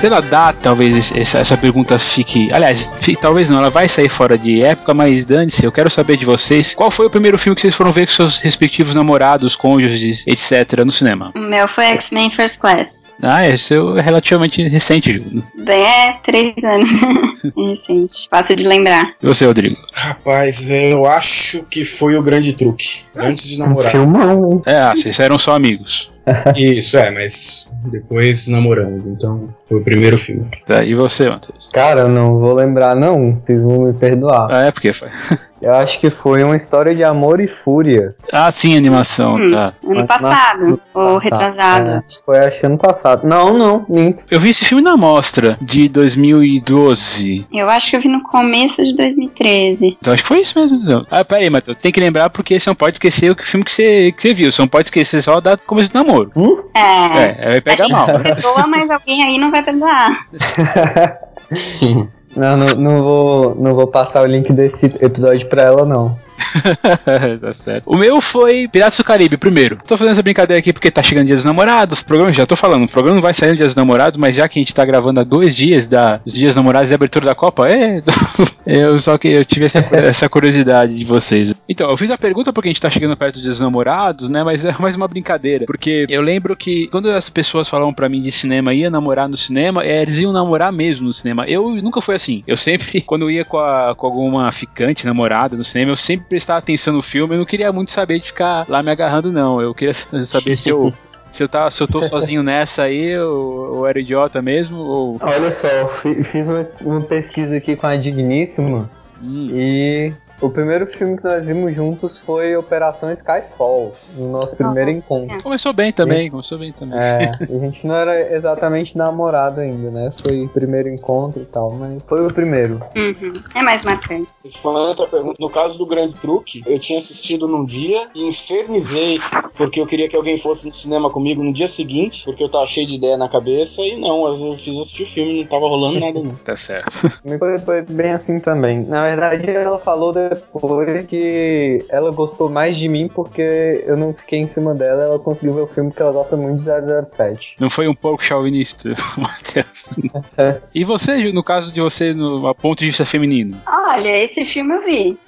Pela data, talvez essa, essa pergunta fique. Aliás, fique, talvez não, ela vai sair fora de época, mas dane-se, eu quero saber de vocês. Qual foi o primeiro filme que vocês foram ver com seus respectivos namorados, cônjuges, etc., no cinema? O meu foi X-Men First Class. Ah, esse é relativamente recente, Ju. Bem, é três anos. é recente. Fácil de lembrar. E você, Rodrigo? Rapaz, eu acho que foi o grande truque. Antes de namorar. Filmão? É, ah, vocês eram só amigos. Isso, é, mas depois namoramos. Então foi o primeiro filme. Tá, e você, Matheus? Cara, eu não vou lembrar, não. Vocês vão me perdoar. Ah, é porque foi. Eu acho que foi uma história de amor e fúria. Ah, sim, animação, Hum, tá. Ano passado. Ou retrasado. É, foi acho que ano passado. Não, não, minto. Eu vi esse filme na mostra de 2012. Eu acho que eu vi no começo de 2013. Então acho que foi isso mesmo. Então. Ah, pera aí, Matheus. Tem que lembrar porque você não pode esquecer o que- filme que você, que você viu. Você não pode esquecer só a data do começo do namoro. É. É, aí vai a pegar gente mal. perdoa, mas alguém aí não vai perdoar. Não, não, não vou, não vou passar o link desse episódio pra ela, não. tá certo. O meu foi Piratas do Caribe, primeiro. Tô fazendo essa brincadeira aqui porque tá chegando Dia dos Namorados. O programa, já tô falando, o programa não vai sair no Dia dos Namorados, mas já que a gente tá gravando há dois dias da, dos Dias dos Namorados e abertura da Copa, é. eu só que eu tive essa, essa curiosidade de vocês. Então, eu fiz a pergunta porque a gente tá chegando perto dos Dias dos Namorados, né? Mas é mais uma brincadeira. Porque eu lembro que quando as pessoas falavam pra mim de cinema, ia namorar no cinema, é, eles iam namorar mesmo no cinema. Eu nunca fui assim. Eu sempre, quando eu ia com, a- com alguma ficante, namorada no cinema, eu sempre prestava atenção no filme. Eu não queria muito saber de ficar lá me agarrando, não. Eu queria saber se eu. Se eu, tava, se eu tô sozinho nessa aí, ou, era idiota mesmo, ou. Olha só, eu fi- fiz uma, uma pesquisa aqui com a Digníssima Hum, e o primeiro filme que nós vimos juntos foi Operação Skyfall, no nosso primeiro encontro. começou bem também, começou bem também. É, a gente não era exatamente namorado ainda, né? Foi o primeiro encontro e tal, mas foi o primeiro. Uhum. É mais marcante. Falando outra pergunta, no caso do grande truque, eu tinha assistido num dia e infernizei porque eu queria que alguém fosse no cinema comigo no dia seguinte, porque eu tava cheio de ideia na cabeça e não, às vezes eu fiz assistir o filme, não tava rolando nada não. Tá certo. Foi, foi bem assim também. Na verdade, ela falou depois que ela gostou mais de mim porque eu não fiquei em cima dela, ela conseguiu ver o filme porque ela gosta muito de 007. Não foi um pouco chauvinista, Matheus. E você, no caso de você, no a ponto de vista feminino? Olha, esse filme eu vi.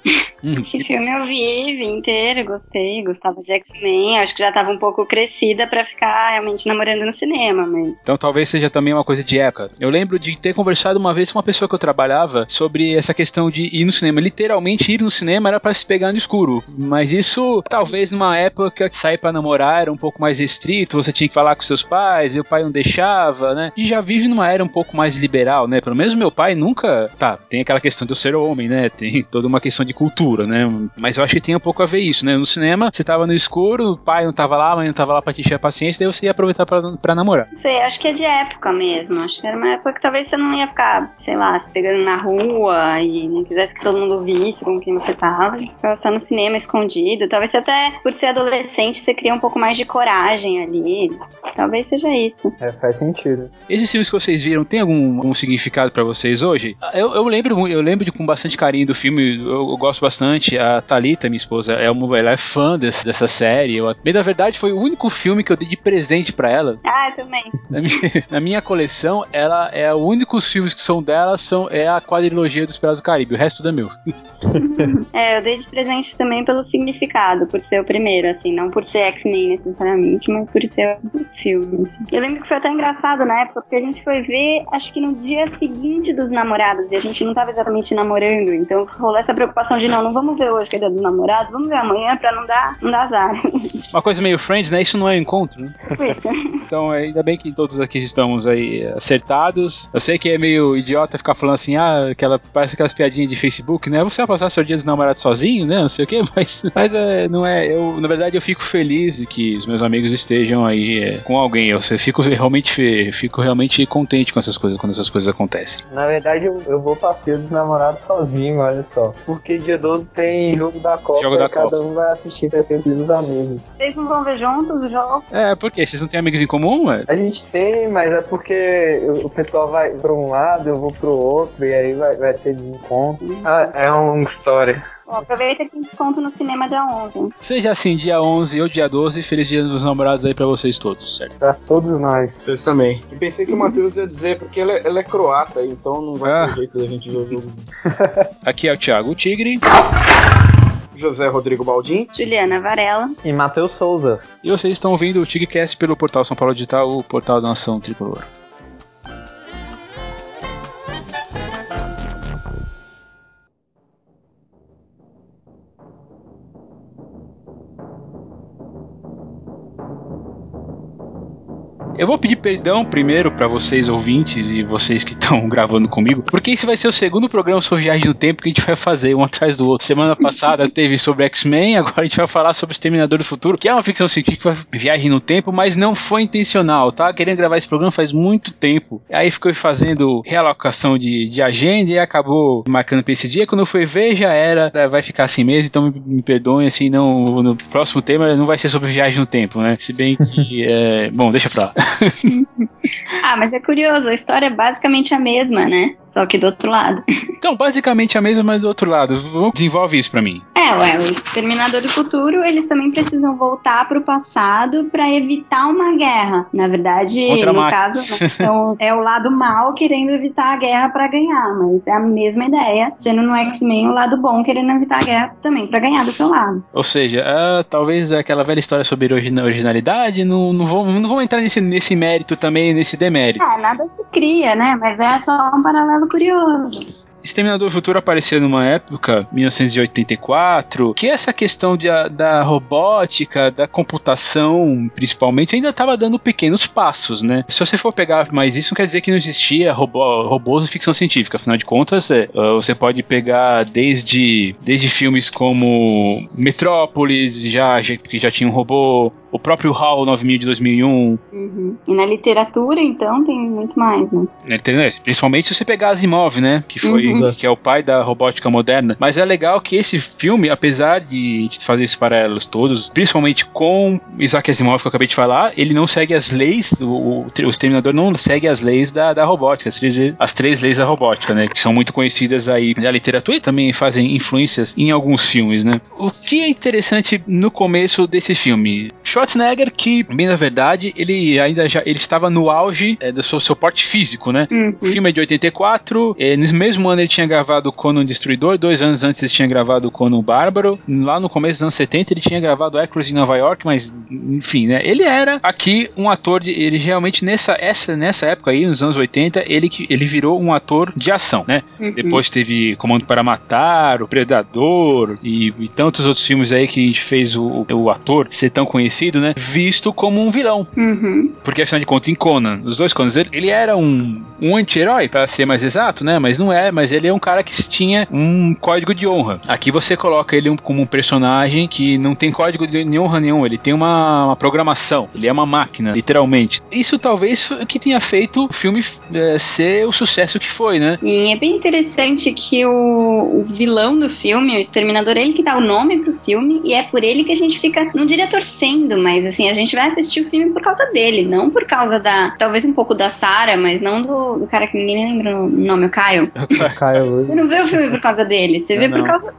Hum, Esse filme eu vi, vi inteiro, gostei, gostava de X-Men. Acho que já tava um pouco crescida pra ficar realmente namorando no cinema, mas. Então talvez seja também uma coisa de época. Eu lembro de ter conversado uma vez com uma pessoa que eu trabalhava sobre essa questão de ir no cinema. Literalmente ir no cinema era pra se pegar no escuro. Mas isso, talvez numa época que sair pra namorar era um pouco mais restrito, você tinha que falar com seus pais, e o pai não deixava, né? E já vive numa era um pouco mais liberal, né? Pelo menos meu pai nunca. Tá, tem aquela questão de ser homem, né? Tem toda uma questão de cultura, né? Mas eu acho que tem um pouco a ver isso, né? No cinema, você tava no escuro, o pai não tava lá, a mãe não tava lá pra te encher a paciência, daí você ia aproveitar pra, namorar. Não sei, acho que é de época mesmo. Acho que era uma época que talvez você não ia ficar, sei lá, se pegando na rua e não quisesse que todo mundo visse com quem você tava. Ficava só no cinema escondido. Talvez você até, por ser adolescente, você cria um pouco mais de coragem ali. Talvez seja isso. É, faz sentido. Esses filmes que vocês viram tem algum, algum significado pra vocês hoje? Eu, eu lembro eu lembro de com bastante carinho do filme, eu, eu gosto bastante. A Thalita, minha esposa, é uma, ela é fã desse- dessa série. Eu, bem, na verdade, foi o único filme que eu dei de presente pra ela. Ah, eu também. Na minha, na minha coleção, ela é os únicos filmes que são dela são é a quadrilogia dos Piratas do Caribe. O resto tudo é meu. É, eu dei de presente também pelo significado, por ser o primeiro, assim, não por ser X-Men necessariamente, mas por ser o filme. assim. Eu lembro que foi até engraçado na época, porque a gente foi ver, acho que no dia seguinte dos namorados, e a gente não tava exatamente namorando, então rolou essa preocupação de não, não vamos ver hoje que é dia dos namorados, vamos ver amanhã pra não dar, não dar azar. Uma coisa meio Friends, né? Isso não é encontro, né? Isso. Então, ainda bem que todos aqui estamos aí acertados. Eu sei que é meio idiota ficar falando assim, ah, aquela, parece aquelas piadinhas de Facebook, né? Você vai passar seu dia dos namorados sozinho, né? Não sei o quê, mas, mas é, não é. Eu, na verdade, eu fico feliz de que os meus amigos estejam aí é, com alguém. Eu fico realmente, fico realmente contente com essas coisas, quando essas coisas acontecem. Na verdade, eu, eu vou passeio dos namorados sozinho, olha só. Porque dia 12 tem jogo da Copa Jogo da e cada Copa. um vai assistir presente dos amigos. Vocês não vão ver juntos o jogo? É, por quê? Vocês não têm amigos em comum, ué? A gente tem, mas é porque o pessoal vai pra um lado, eu vou pro outro, e aí vai, vai ter desencontro. Ah, é uma história. Bom, aproveita que desconto no cinema dia 11. Seja assim, dia 11 ou dia 12, feliz dia dos namorados aí pra vocês todos, certo? Pra todos nós. Vocês também. Eu pensei que o Matheus ia dizer, porque ela, é- ela é croata, então não vai Ah. ter jeito da gente ver o jogo. Aqui é o Thiago o Tigre José Rodrigo Baldim. Juliana Varela. E Matheus Souza. e vocês estão ouvindo o Tigrecast pelo portal São Paulo Digital, o portal da Nação Tricolor. Eu vou pedir perdão primeiro pra vocês ouvintes e vocês que estão gravando comigo, porque esse vai ser o segundo programa sobre viagem no tempo que a gente vai fazer um atrás do outro. Semana passada teve sobre X-Men, agora a gente vai falar sobre Exterminador do Futuro, que é uma ficção científica, viagem no tempo, mas não foi intencional, tá? Querendo gravar esse programa faz muito tempo. Aí ficou fazendo realocação de, de agenda e acabou marcando pra esse dia. Quando fui ver, já era, é, vai ficar assim mesmo, então me, me perdoem, assim, não, no próximo tema não vai ser sobre viagem no tempo, né? Se bem que, é, bom, deixa pra lá. Ah, mas é curioso, a história é basicamente a mesma, né? Só que do outro lado. Então, basicamente a mesma, mas do outro lado. Desenvolve isso pra mim. É, ué, o Exterminador do Futuro, eles também precisam voltar pro passado pra evitar uma guerra. Na verdade, Contra no caso, né, então, é o lado mal querendo evitar a guerra pra ganhar, mas é a mesma ideia, sendo no X-Men o lado bom querendo evitar a guerra também pra ganhar do seu lado. Ou seja, ah, talvez aquela velha história sobre origina- originalidade, não, não, vou, não vou entrar nesse, nesse mérito também, nesse demérito. É, nada se cria, né? Mas é só um paralelo curioso. Exterminador do Futuro apareceu numa época, 1984, que essa questão de, da robótica, da computação, principalmente, ainda estava dando pequenos passos, né? Se você for pegar, mas isso não quer dizer que não existia robô, robôs de ficção científica, afinal de contas, é, ah, você pode pegar desde, desde filmes como Metrópolis, já, já, que já tinha um robô, o próprio HAL 9000 de 2001, Uhum. E na literatura, então, tem muito mais, né? na internet. Principalmente se você pegar Asimov, né? Que foi Uhum. Que é o pai da robótica moderna. Mas é legal que esse filme, apesar de a gente fazer esses paralelos todos, principalmente com Isaac Asimov que eu acabei de falar, ele não segue as leis, o, o, o Exterminador não segue as leis da, da robótica, as três, as três leis da robótica, né? Que são muito conhecidas aí na literatura e também fazem influências em alguns filmes, né? O que é interessante no começo desse filme? Schwarzenegger, que, bem na verdade, ele ainda já ele estava no auge é, do seu, seu porte físico, né? Uhum. O filme é de 84, é, nesse mesmo ano ele tinha gravado Conan Destruidor, dois anos antes ele tinha gravado Conan Bárbaro, lá no começo dos anos 70 ele tinha gravado Acros em Nova York, mas enfim, né? Ele era aqui um ator de. Ele realmente nessa, essa, nessa época aí, nos anos 80, ele, ele virou um ator de ação, né? Uhum. Depois teve Comando para Matar, O Predador e, e tantos outros filmes aí que a gente fez o, o ator ser tão conhecido, né? Visto como um vilão. Uhum. Porque afinal de contas, em Conan, os dois Conans, ele, ele era um, um anti-herói, pra ser mais exato, né? Mas não é, mas ele é um cara que tinha um código de honra. Aqui você coloca ele como um personagem que não tem código de honra nenhum, ele tem uma, uma programação, ele é uma máquina, literalmente. Isso talvez foi o que tenha feito o filme eh, ser o sucesso que foi, né? E é bem interessante que o, o vilão do filme, o Exterminador, ele que dá o nome pro filme, e é por ele que a gente fica, não diria torcendo, mas assim, a gente vai assistir o filme por causa dele, não por causa da. Talvez um pouco da Sarah, mas não do, do cara que ninguém lembra o nome, o Caio. Caio Você não vê o filme por causa dele, você Eu vê não. por causa do,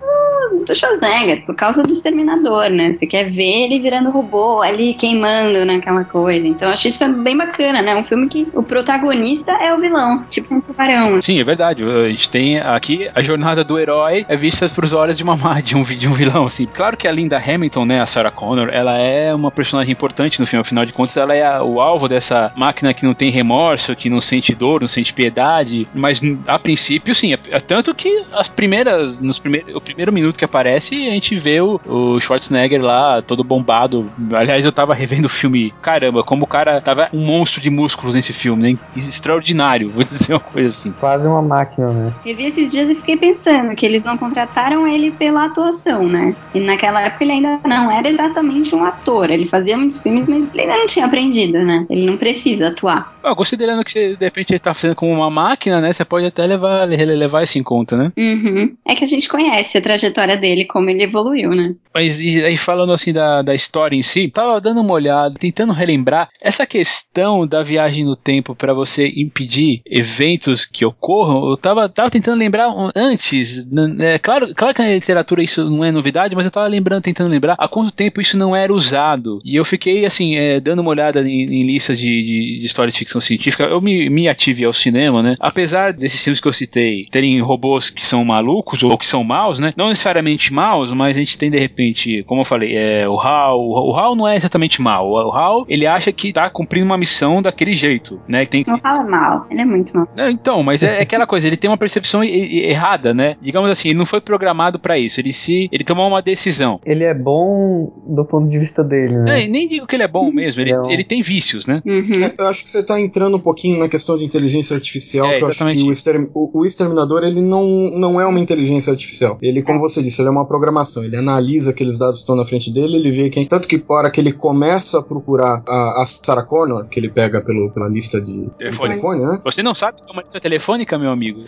do Schwarzenegger, por causa do Exterminador, né? Você quer ver ele virando robô, ali queimando naquela coisa. Então acho isso bem bacana, né? Um filme que o protagonista é o vilão, tipo um tubarão. Sim, é verdade. A gente tem aqui a jornada do herói é vista pros olhos de uma má- de um, de um vilão, assim. Claro que a Linda Hamilton, né, a Sarah Connor, ela é uma personagem importante no filme, afinal de contas, ela é a- o alvo dessa máquina que não tem remorso, que não sente dor, não sente piedade, mas a princípio, sim, é, é tanto que as primeiras, nos primeiros, o primeiro minuto que aparece e a gente vê o, o Schwarzenegger lá, todo bombado. Aliás, eu tava revendo o filme, caramba, como o cara tava um monstro de músculos nesse filme, né? Extraordinário, vou dizer uma coisa assim. Quase uma máquina, né? Eu vi esses dias e fiquei pensando que eles não contrataram ele pela atuação, né? E naquela época ele ainda não era exatamente um ator. Ele fazia muitos filmes, mas ele ainda não tinha aprendido, né? Ele não precisa atuar. Ah, considerando que você, de repente ele tá fazendo como uma máquina, né? Você pode até levar, levar isso em conta, né? Uhum. É que a gente conhece a trajetória dele, como ele evoluiu, né? Mas e aí falando assim da, da história em si, tava dando uma olhada, tentando relembrar essa questão da viagem no tempo para você impedir eventos que ocorram. Eu tava, tava tentando lembrar antes, é claro, claro que na literatura isso não é novidade, mas eu tava lembrando, tentando lembrar há quanto tempo isso não era usado. E eu fiquei assim, é, dando uma olhada em, em listas de, de, de história de ficção científica. Eu me, me ative ao cinema, né? Apesar desses filmes que eu citei terem robôs que são malucos ou que são maus, né? Não necessariamente maus, mas a gente tem de repente, como eu falei, é, o HAL. O HAL não é exatamente mal. O HAL, ele acha que tá cumprindo uma missão daquele jeito, né? Tem que... Não fala mal, ele é muito mal. É, então, mas é, é aquela coisa, ele tem uma percepção errada, né? Digamos assim, ele não foi programado para isso. Ele se. Ele tomou uma decisão. Ele é bom do ponto de vista dele, né? É, nem digo que ele é bom mesmo, ele, ele tem vícios, né? Uhum. Eu acho que você tá entrando um pouquinho na questão de inteligência artificial, é, que eu acho que o, o, o, exterminador ele não, não é uma inteligência artificial. Ele, como você disse, ele é uma programação. Ele analisa aqueles dados que estão na frente dele, ele vê quem. Tanto que, para hora que ele começa a procurar a, a Sarah Connor, que ele pega pelo, pela lista de telefone. de telefone, né? Você não sabe que é uma lista telefônica, meu amigo?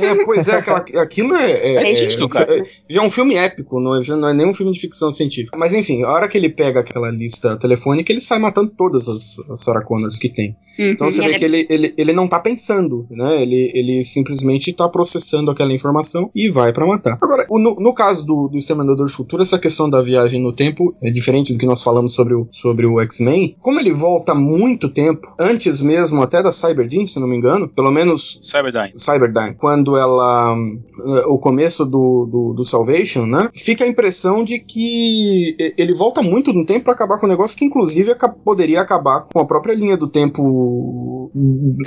É, pois é, aquela, aquilo é. é, é, isso, cara. é, já é um filme épico, não é, já não é nem um filme de ficção científica. Mas enfim, a hora que ele pega aquela lista telefônica, ele sai matando todas as, as Sarah Connors que tem. Uhum, então você vê que ele, ele, ele não tá pensando, né? Ele, ele simplesmente tá processando aquela informação e vai para matar. Agora, no, no caso do, do Exterminador do Futuro, essa questão da viagem no tempo é diferente do que nós falamos sobre o, sobre o X-Men. Como ele volta muito tempo, antes mesmo até da Cyberdyne, se não me engano, pelo menos. Cyberdyne. Cyberdyne. Quando ela. O começo do, do, do Salvation, né? Fica a impressão de que ele volta muito no tempo para acabar com um negócio que, inclusive, poderia acabar com a própria linha do tempo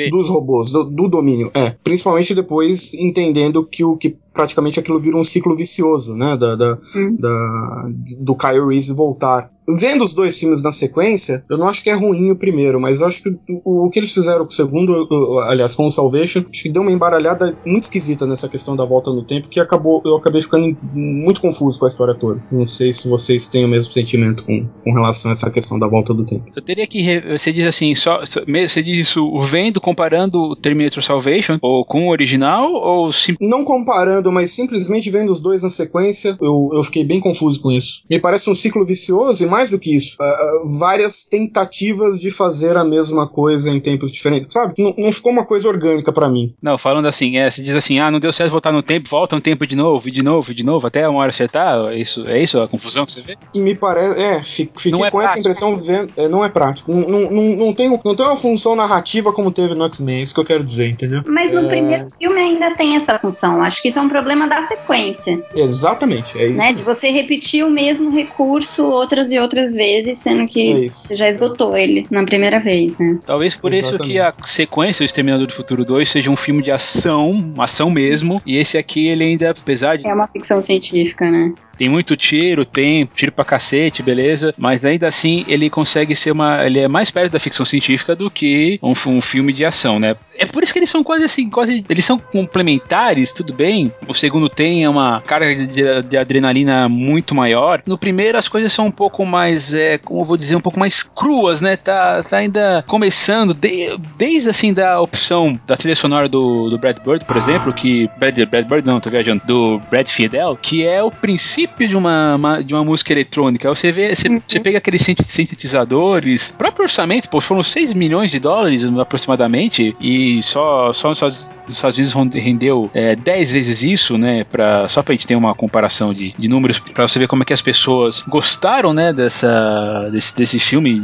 dos robôs, do, do domínio. É. Principalmente depois entendendo que o que praticamente aquilo vira um ciclo vicioso, né? Da, da, Hum. da- do Kyle Reese voltar. Vendo os dois filmes na sequência, eu não acho que é ruim o primeiro, mas eu acho que o, o que eles fizeram com o segundo, o- aliás, com o Salvation, acho que deu uma embaralhada muito esquisita nessa questão da volta no tempo, que acabou, eu acabei ficando muito confuso com a história toda. Não sei se vocês têm o mesmo sentimento com, com relação a essa questão da volta do tempo. Eu teria que. re- Você diz assim, só, só- você diz isso vendo, comparando o Terminator Salvation ou com o original, ou sim. Não comparando, mas simplesmente vendo os dois na sequência, eu, eu fiquei bem confuso com isso. Me parece um ciclo vicioso e mais do que isso, ah, várias tentativas de fazer a mesma coisa em tempos diferentes, sabe? Não, não ficou uma coisa orgânica pra mim. Não, falando assim, é, você diz assim, ah, não deu certo voltar no tempo, volta no tempo de novo, e de novo, e de novo, até uma hora acertar. É isso, é isso a confusão que você vê? E me parece, é, fi- fiquei Não é com essa prático. impressão vendo, é, não é prático. Não, não, não, não, tem, não tem uma função narrativa como teve no X-Men, é isso que eu quero dizer, entendeu? Mas no É. primeiro filme ainda tem essa função. Acho que isso é um problema da sequência, Exatamente, é isso. né? De você repetir o mesmo recurso outras e outras vezes, sendo que É você já esgotou ele na primeira vez, né? Talvez por isso que a sequência, o Exterminador do Futuro 2, seja um filme de ação, uma ação mesmo, e esse aqui ele ainda, apesar de É uma ficção científica, né? Tem muito tiro, tem tiro pra cacete, beleza. Mas ainda assim ele consegue ser uma. Ele é mais perto da ficção científica do que um, um filme de ação, né? É por isso que eles são quase assim, quase. Eles são complementares, tudo bem. O segundo tem uma carga de, de adrenalina muito maior. No primeiro as coisas são um pouco mais, é, como vou dizer, um pouco mais cruas, né? Tá, tá ainda começando, de- desde assim da opção da trilha sonora do, do Brad Bird, por exemplo, que. Brad, Brad Bird não, tô viajando. Do Brad Fidel, que é o princípio de uma, uma- de uma música eletrônica. Você vê, você, você pega aqueles sint- sintetizadores, o próprio orçamento, pô, foram 6 milhões de dólares aproximadamente, e só, só nos Estados Unidos rendeu é, 10 vezes isso, né? Pra, só pra gente ter uma comparação de, de números, pra você ver como é que as pessoas gostaram, né? Dessa, desse, desse filme.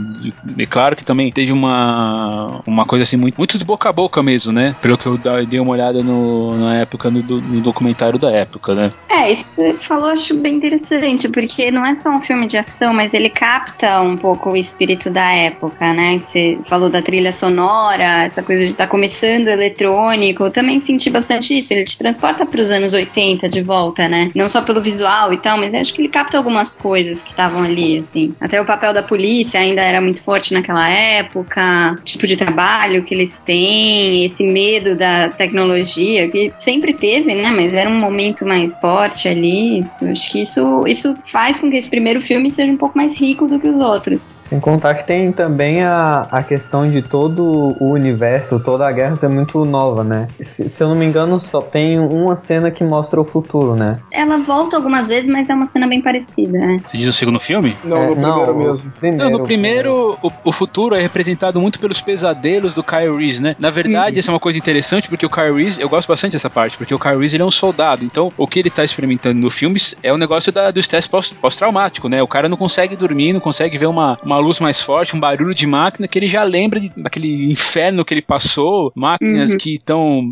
E, claro que também teve uma, uma coisa assim, muito, muito de boca a boca mesmo, né? Pelo que eu dei uma olhada no, na época, no, do- no documentário da época, né? É, isso que você falou, acho bem bem interessante, porque não é só um filme de ação, mas ele capta um pouco o espírito da época, né? Que você falou da trilha sonora, essa coisa de estar tá começando eletrônico. Eu também senti bastante isso. Ele te transporta para os anos 80 de volta, né? Não só pelo visual e tal, mas acho que ele capta algumas coisas que estavam ali, assim. Até o papel da polícia ainda era muito forte naquela época, tipo de trabalho que eles têm, esse medo da tecnologia, que sempre teve, né? Mas era um momento mais forte ali. Eu acho que isso, isso faz com que esse primeiro filme seja um pouco mais rico do que os outros. Sem contar que tem também a, a questão de todo o universo, toda a guerra ser muito nova, né? Se, se, eu não me engano, só tem uma cena que mostra o futuro, né? Ela volta algumas vezes, mas é uma cena bem parecida, né? Você diz o segundo filme? Não, é, no primeiro não, mesmo. Primeiro, não, no primeiro, o, o, futuro é representado muito pelos pesadelos do Kyle Reese, né? Na verdade, isso. essa é uma coisa interessante, porque o Kyle Reese, eu gosto bastante dessa parte, porque o Kyle Reese ele é um soldado, então o que ele tá experimentando no filme é o negócio da, do estresse pós-traumático, né? O cara não consegue dormir, não consegue ver uma, uma luz mais forte, um barulho de máquina que ele já lembra de, daquele inferno que ele passou, máquinas uhum. que estão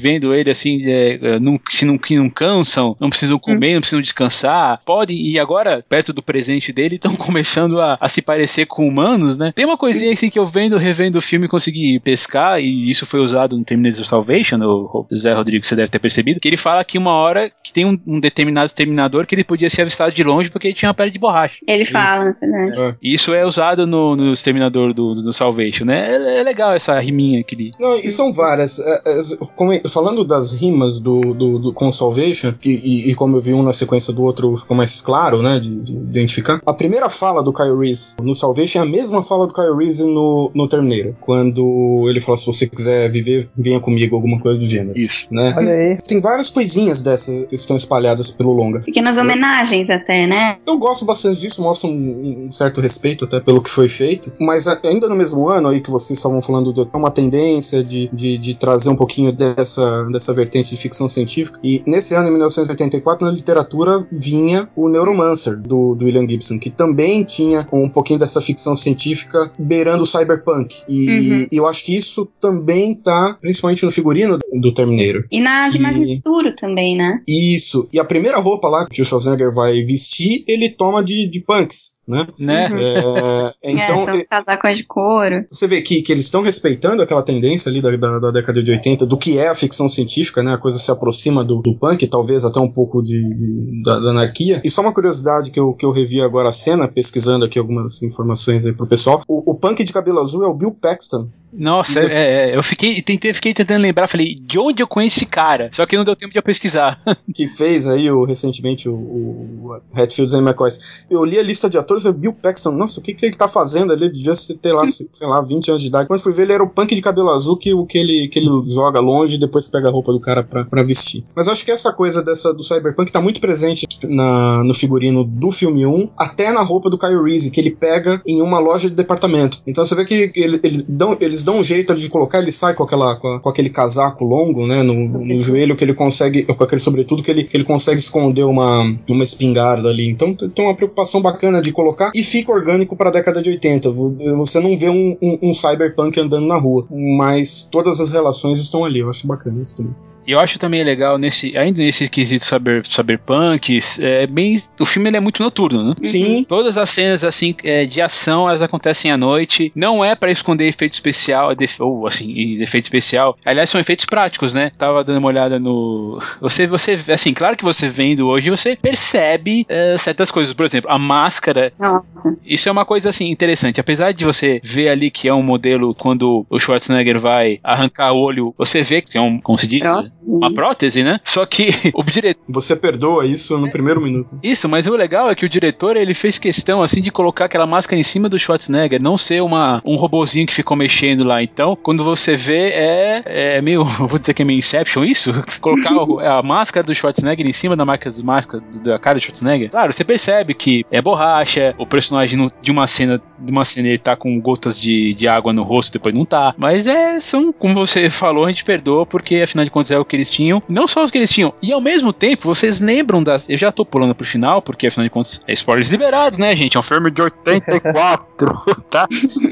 vendo ele assim, é, é, não, se não, que não cansam, não precisam comer, uhum. não precisam descansar, podem, e agora, perto do presente dele, estão começando a, a, se parecer com humanos, né? Tem uma coisinha assim que eu vendo, revendo o filme consegui pescar, e isso foi usado no Terminator Salvation, o Zé Rodrigo, você deve ter percebido, que ele fala que uma hora que tem um, um determinado terminador que ele podia ser avistado de longe porque ele tinha uma pele de borracha. Ele fala, né? Isso é usado no, no Exterminador do, do Salvation, né? É, é, legal essa riminha que ele. Não, e são várias. É, é, falando das rimas do, do, do com Salvation, e, e, e, como eu vi um na sequência do outro, ficou mais claro, né? De, de, identificar. A primeira fala do Kyle Reese no Salvation é a mesma fala do Kyle Reese no, no Terminator. Quando ele fala: se você quiser viver, venha comigo, alguma coisa do gênero. Isso. Né? Olha aí. Tem várias coisinhas dessas que estão espalhadas pelo longa. Pequenas homenagens até, né? Eu gosto bastante disso, mostra um, um certo respeito até pelo que foi feito. Mas ainda no mesmo ano aí que vocês estavam falando de uma tendência de, de, de, trazer um pouquinho dessa, dessa vertente de ficção científica. E nesse ano, em 1984, na literatura vinha o Neuromancer, do, do William Gibson, que também tinha um pouquinho dessa ficção científica beirando o cyberpunk. E, uhum. e eu acho que isso também tá, principalmente no figurino do Terminator. E na que... imagem futuro também, né? Isso. E a primeira roupa lá que o Schwarzenegger vai vestir, ele toma de, de punks né? né? É, então, é, casacões de couro. Você vê que, que eles estão respeitando aquela tendência ali da, da, da, década de 80 do que é a ficção científica, né? A coisa se aproxima do, do punk, talvez até um pouco de, de da, da, anarquia. E só uma curiosidade que eu, que eu revi agora a cena, pesquisando aqui algumas informações aí pro pessoal. O, o punk de cabelo azul é o Bill Paxton, nossa, é, é, eu fiquei, tentei, fiquei tentando lembrar, falei, de onde eu conheço esse cara? Só que não deu tempo de eu pesquisar. que fez aí o, recentemente o, o Redfield e McCoys. Eu li a lista de atores, eu Bill Paxton, nossa, o que, que ele tá fazendo ali? Devia ter lá, sei lá, 20 anos de idade. Quando fui ver, ele era o punk de cabelo azul que, que, ele, que ele joga longe e depois pega a roupa do cara pra, pra vestir. Mas acho que essa coisa dessa, do cyberpunk tá muito presente na, no figurino do filme 1, até na roupa do Kyle Reese, que ele pega em uma loja de departamento. Então você vê que ele, ele dão, eles dão um jeito de colocar, ele sai com, aquela, com, com aquele casaco longo, né, no, no, joelho, que ele consegue, com aquele sobretudo, que ele, que ele consegue esconder uma, uma espingarda ali. Então tem uma preocupação bacana de colocar e fica orgânico para a década de 80. Você não vê um, um, um cyberpunk andando na rua, mas todas as relações estão ali. Eu acho bacana isso também. E eu acho também legal, nesse, ainda nesse quesito cyber, cyberpunk, é bem, o filme ele é muito noturno, né? Sim. Todas as cenas assim é, de ação, elas acontecem à noite. Não é para esconder efeito especial, ou assim, efeito especial. Aliás, são efeitos práticos, né? Tava dando uma olhada no. Você, você, assim, claro que você vendo hoje, você percebe é, certas coisas. Por exemplo, a máscara. Nossa. Isso é uma coisa assim interessante. Apesar de você ver ali que é um modelo quando o Schwarzenegger vai arrancar o olho, você vê que é um, como se diz? Uma prótese, né? Só que o diretor. Você perdoa isso no primeiro minuto. Isso, mas o legal é que o diretor ele fez questão assim de colocar aquela máscara em cima do Schwarzenegger, não ser uma, um robozinho que ficou mexendo lá. Então, quando você vê, é, é meio. Vou dizer que é meio Inception isso? Colocar a máscara do Schwarzenegger em cima da máscara, máscara da cara do Schwarzenegger. Claro, você percebe que é borracha, o personagem de uma cena, de uma cena ele tá com gotas de, de água no rosto, depois não tá. Mas é, são, como você falou, a gente perdoa, porque afinal de contas é o que que eles tinham. Não só o que eles tinham. E ao mesmo tempo, vocês lembram das. Eu já tô pulando pro final, porque afinal de contas, é spoilers liberados, né, gente? É um filme de 84, tá?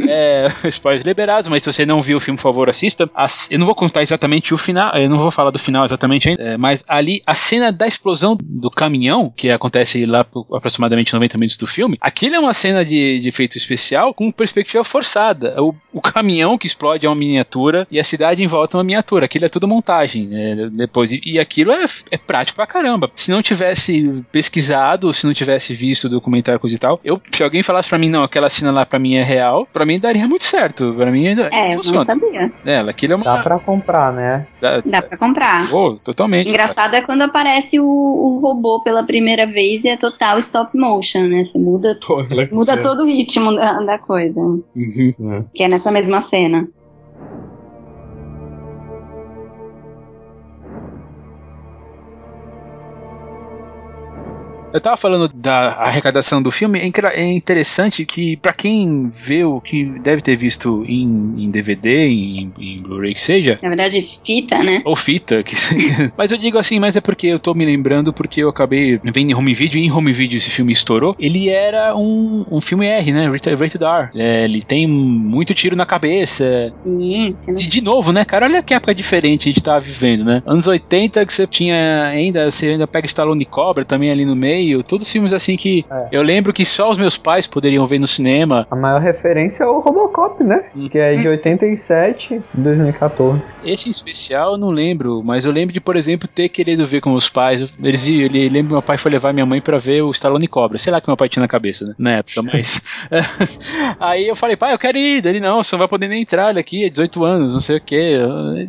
É, spoilers liberados, mas se você não viu o filme, por favor, assista. As- eu não vou contar exatamente o final, eu não vou falar do final exatamente ainda, é, mas ali a cena da explosão do caminhão, que acontece lá por aproximadamente 90 minutos do filme, aquilo é uma cena de, de efeito especial com perspectiva forçada. O, o caminhão que explode é uma miniatura e a cidade em volta é uma miniatura. Aquilo é tudo montagem. Né, depois, e, e aquilo é, é prático pra caramba. Se não tivesse pesquisado, se não tivesse visto o documentário coisa e tal, eu, se alguém falasse pra mim, não, aquela cena lá pra mim é real, pra mim daria muito certo. Pra mim ainda É, eu não funciona. sabia. É, aquilo é uma. Dá pra comprar, né? dá- Dá pra comprar. Oh, totalmente. Engraçado é quando aparece o, o robô pela primeira vez e é total stop motion, né? Você muda, Pô, muda é. todo o ritmo da, da coisa. Uhum. Que é nessa mesma cena. Eu tava falando da arrecadação do filme, é é interessante que pra quem vê o que deve ter visto em, em DVD, em, em Blu-ray que seja, Na verdade, fita, né? ou fita, que mas eu digo assim, mas é porque eu tô me lembrando porque eu acabei vendo em home video e em home video esse filme estourou. Ele era um, um filme R, né? Rated, R. É, ele tem muito tiro na cabeça. Sim, não De, de novo, né, cara? Olha que época diferente a gente tava vivendo, né? Anos 80 que você tinha ainda, você ainda pega Stallone e Cobra também ali no meio, todos filmes assim que É. eu lembro que só os meus pais poderiam ver no cinema. A maior referência é o Robocop, né? Hum. Que é de 87 2014. Esse em especial eu não lembro, mas eu lembro de, por exemplo, ter querido ver com os pais. Eles ele lembro que meu pai foi levar minha mãe pra ver o Stallone Cobra. Sei lá que meu pai tinha na cabeça, né? Na época, mas aí eu falei, pai, eu quero ir. Ele não, você não vai poder nem entrar, olha aqui, é 18 anos, não sei o quê.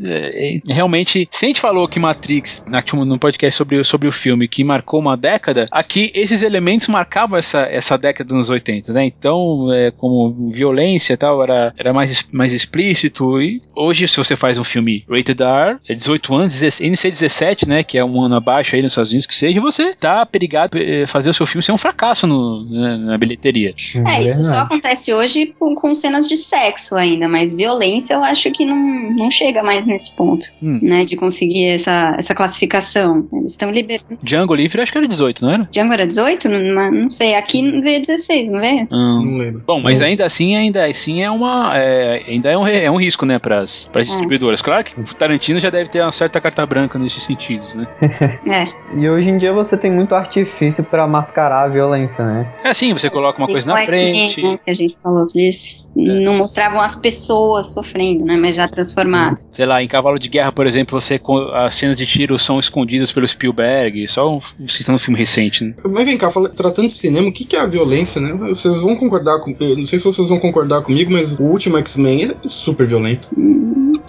É, é, Realmente, se a gente falou que Matrix, na- num podcast sobre, sobre o filme, que marcou uma década, aqui esses elementos marcavam essa, essa década dos 80, né? Então, é, como violência e tal, era, era mais, mais explícito. E hoje, se você faz um filme rated R, é 18 anos, 16 NC17, né? Que é um ano abaixo aí nos Estados Unidos que seja, você tá perigado eh, fazer o seu filme ser um fracasso no- né, na bilheteria. É, isso só acontece hoje com, com cenas de sexo ainda, mas violência eu acho que não, não chega mais nesse ponto, Hum. né? De conseguir essa, essa classificação. Eles estão liberando. Django Livre, acho que era 18, não era? Django era 18? Não, não sei. Aqui veio 16, não veio? Hum. Não lembro. Bom, mas ainda assim, ainda assim é uma. é, ainda é um, é um risco, né, pras, pras distribuidoras. Claro que o Tarantino já deve ter uma certa carta branca nesses sentidos, né? É. E hoje em dia você tem muito artifício pra mascarar a violência, né? É assim, você coloca uma coisa na frente. né, que a gente falou que eles não mostravam as pessoas sofrendo, né? Mas já transformadas. Sei lá, em Cavalo de Guerra, por exemplo, você as cenas de tiro são escondidas pelo Spielberg, só um, citando um filme recente, né? Mas vem cá, fala- tratando de cinema, o que, que é a violência, né? Vocês vão concordar com. eu Não sei se vocês vão concordar comigo, mas o último X-Men é super violento.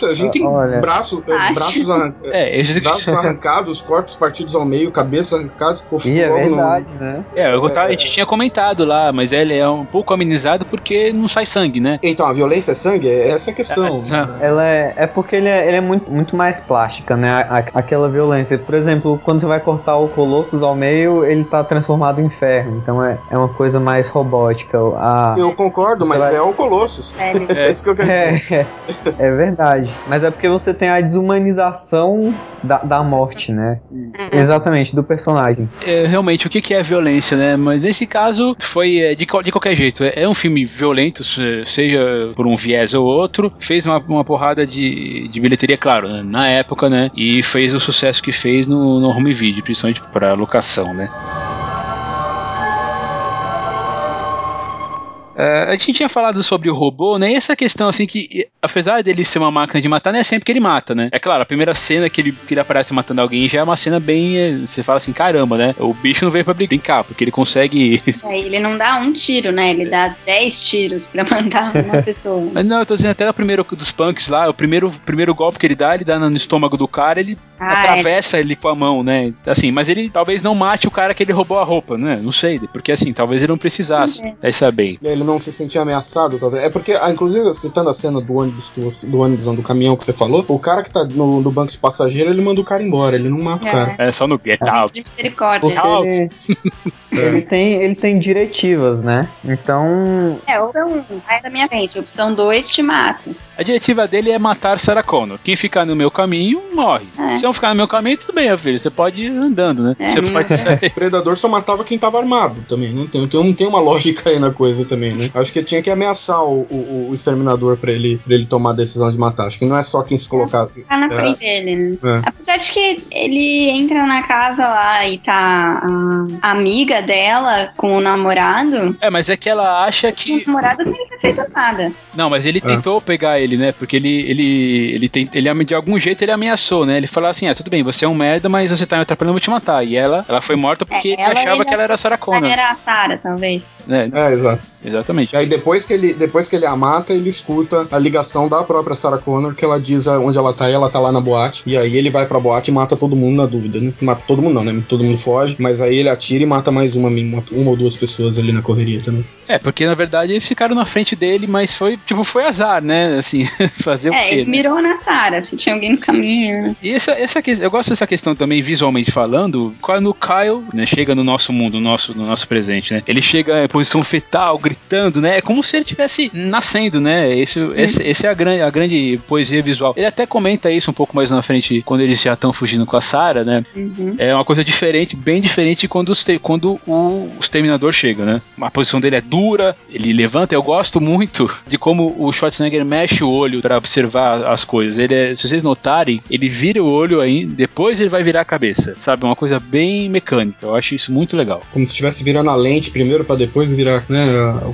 A gente tem Olha. braços, é, Acho. braços, arran- É, esses braços arrancados, corpos partidos ao meio, cabeça arrancadas. o E é fogo no- verdade, né? É, eu, a gente tinha comentado lá, mas ele é um pouco amenizado porque não sai sangue, né? Então, a violência é sangue? É essa a questão. Ah, Ela é, é porque ele é, ele é muito, muito mais plástica, né? A- a- aquela violência. Por exemplo, quando você vai cortar o Colossus ao meio, ele tá transformado em ferro. Então é, é uma coisa mais robótica. A, Eu concordo, mas vai- é o Colossus. É, ele- É isso que eu quero dizer. É, é, é verdade. Mas é porque você tem a desumanização da, da morte, né? Exatamente, do personagem. é, realmente, o que, é violência, né? Mas nesse caso, foi é, de, de qualquer jeito. É, é um filme violento, se- seja por um viés ou outro. Fez uma, uma porrada de, de bilheteria, claro, né, na época, né? E fez o sucesso que fez no, no home video, principalmente pra locação, né? É, a gente tinha falado sobre o robô, né? E essa questão, assim, que apesar dele ser uma máquina de matar, não é sempre que ele mata, né? É claro, a primeira cena que ele, que ele aparece matando alguém já é uma cena bem. eh, Você fala assim, caramba, né? O bicho não veio pra brincar, porque ele consegue. É, ele não dá um tiro, né? Ele dá 10 tiros pra matar uma pessoa. Mas não, eu tô dizendo até o primeiro dos punks lá, o primeiro, primeiro golpe que ele dá, ele dá no estômago do cara, ele Ah, é. atravessa ele com a mão, né? Assim, mas ele talvez não mate o cara que ele roubou a roupa, né? Não sei, porque assim, talvez ele não precisasse. É. Vai saber. Ele ele não se sentia ameaçado, talvez. É porque, ah, inclusive, citando a cena do ônibus, que você, do ônibus, não, do caminhão que você falou, o cara que tá no, no banco de passageiro, ele manda o cara embora, ele não mata o É. cara. É só no Get Out. De misericórdia. Out. ele, É. ele, tem, ele tem diretivas, né? Então, É, opção 1, sai da minha frente. Opção 2, te mato. A diretiva dele é matar Sarah Connor. Quem ficar no meu caminho, morre. É. Se não ficar no meu caminho, tudo bem, meu filho. Você pode ir andando, né? É, Você não- pode sair. O predador só matava quem tava armado também, né? Tem, tem, tem uma lógica aí na coisa também, né? Acho que tinha que ameaçar o, o, o exterminador pra ele, pra ele tomar a decisão de matar. Acho que não é só quem se colocar. Tá na É. frente dele, né? É. Apesar de que ele entra na casa lá e tá a amiga dela com o namorado, É, mas é que ela acha o que. namorado sem ter feito nada. Não, mas ele Ah. tentou pegar ele, né? Porque ele, ele, ele, tem, ele de algum jeito ele ameaçou, né? Ele falou assim: ah, tudo bem, você é um merda, mas você tá me atrapalhando, eu vou te matar. E ela, ela foi morta porque É, ela achava ainda- que ela era a Sarah Connor. Era a Sarah, talvez. né? É, exato. Exatamente. E aí depois que ele, depois que ele a mata, ele escuta a ligação da própria Sarah Connor, que ela diz onde ela tá e ela tá lá na boate. E aí ele vai pra boate e mata todo mundo na dúvida, né? Mata todo mundo não, né? Todo mundo foge, mas aí ele atira e mata mais uma, uma, uma ou duas pessoas ali na correria também. É, porque na verdade eles ficaram na frente dele, mas foi, tipo, foi azar, né? Assim, fazer o É, quê? ele né? mirou na Sarah, se tinha alguém no caminho. né? E essa, essa, eu gosto dessa questão também, visualmente falando, quando o Kyle né, chega no nosso mundo, no nosso, no nosso presente, né? Ele chega em posição fetal, gritando, né? É como se ele estivesse nascendo, né? Esse, esse, esse é a grande, a grande poesia visual. Ele até comenta isso um pouco mais na frente, quando eles já estão fugindo com a Sarah, né? Uhum. É uma coisa diferente, bem diferente quando, os te- quando o exterminador chega, né? A posição dele é ele levanta. Eu gosto muito de como o Schwarzenegger mexe o olho pra observar as coisas. Ele é- se vocês notarem, ele vira o olho aí, depois ele vai virar a cabeça, sabe? Uma coisa bem mecânica. Eu acho isso muito legal. Como se estivesse virando a lente primeiro pra depois virar, né?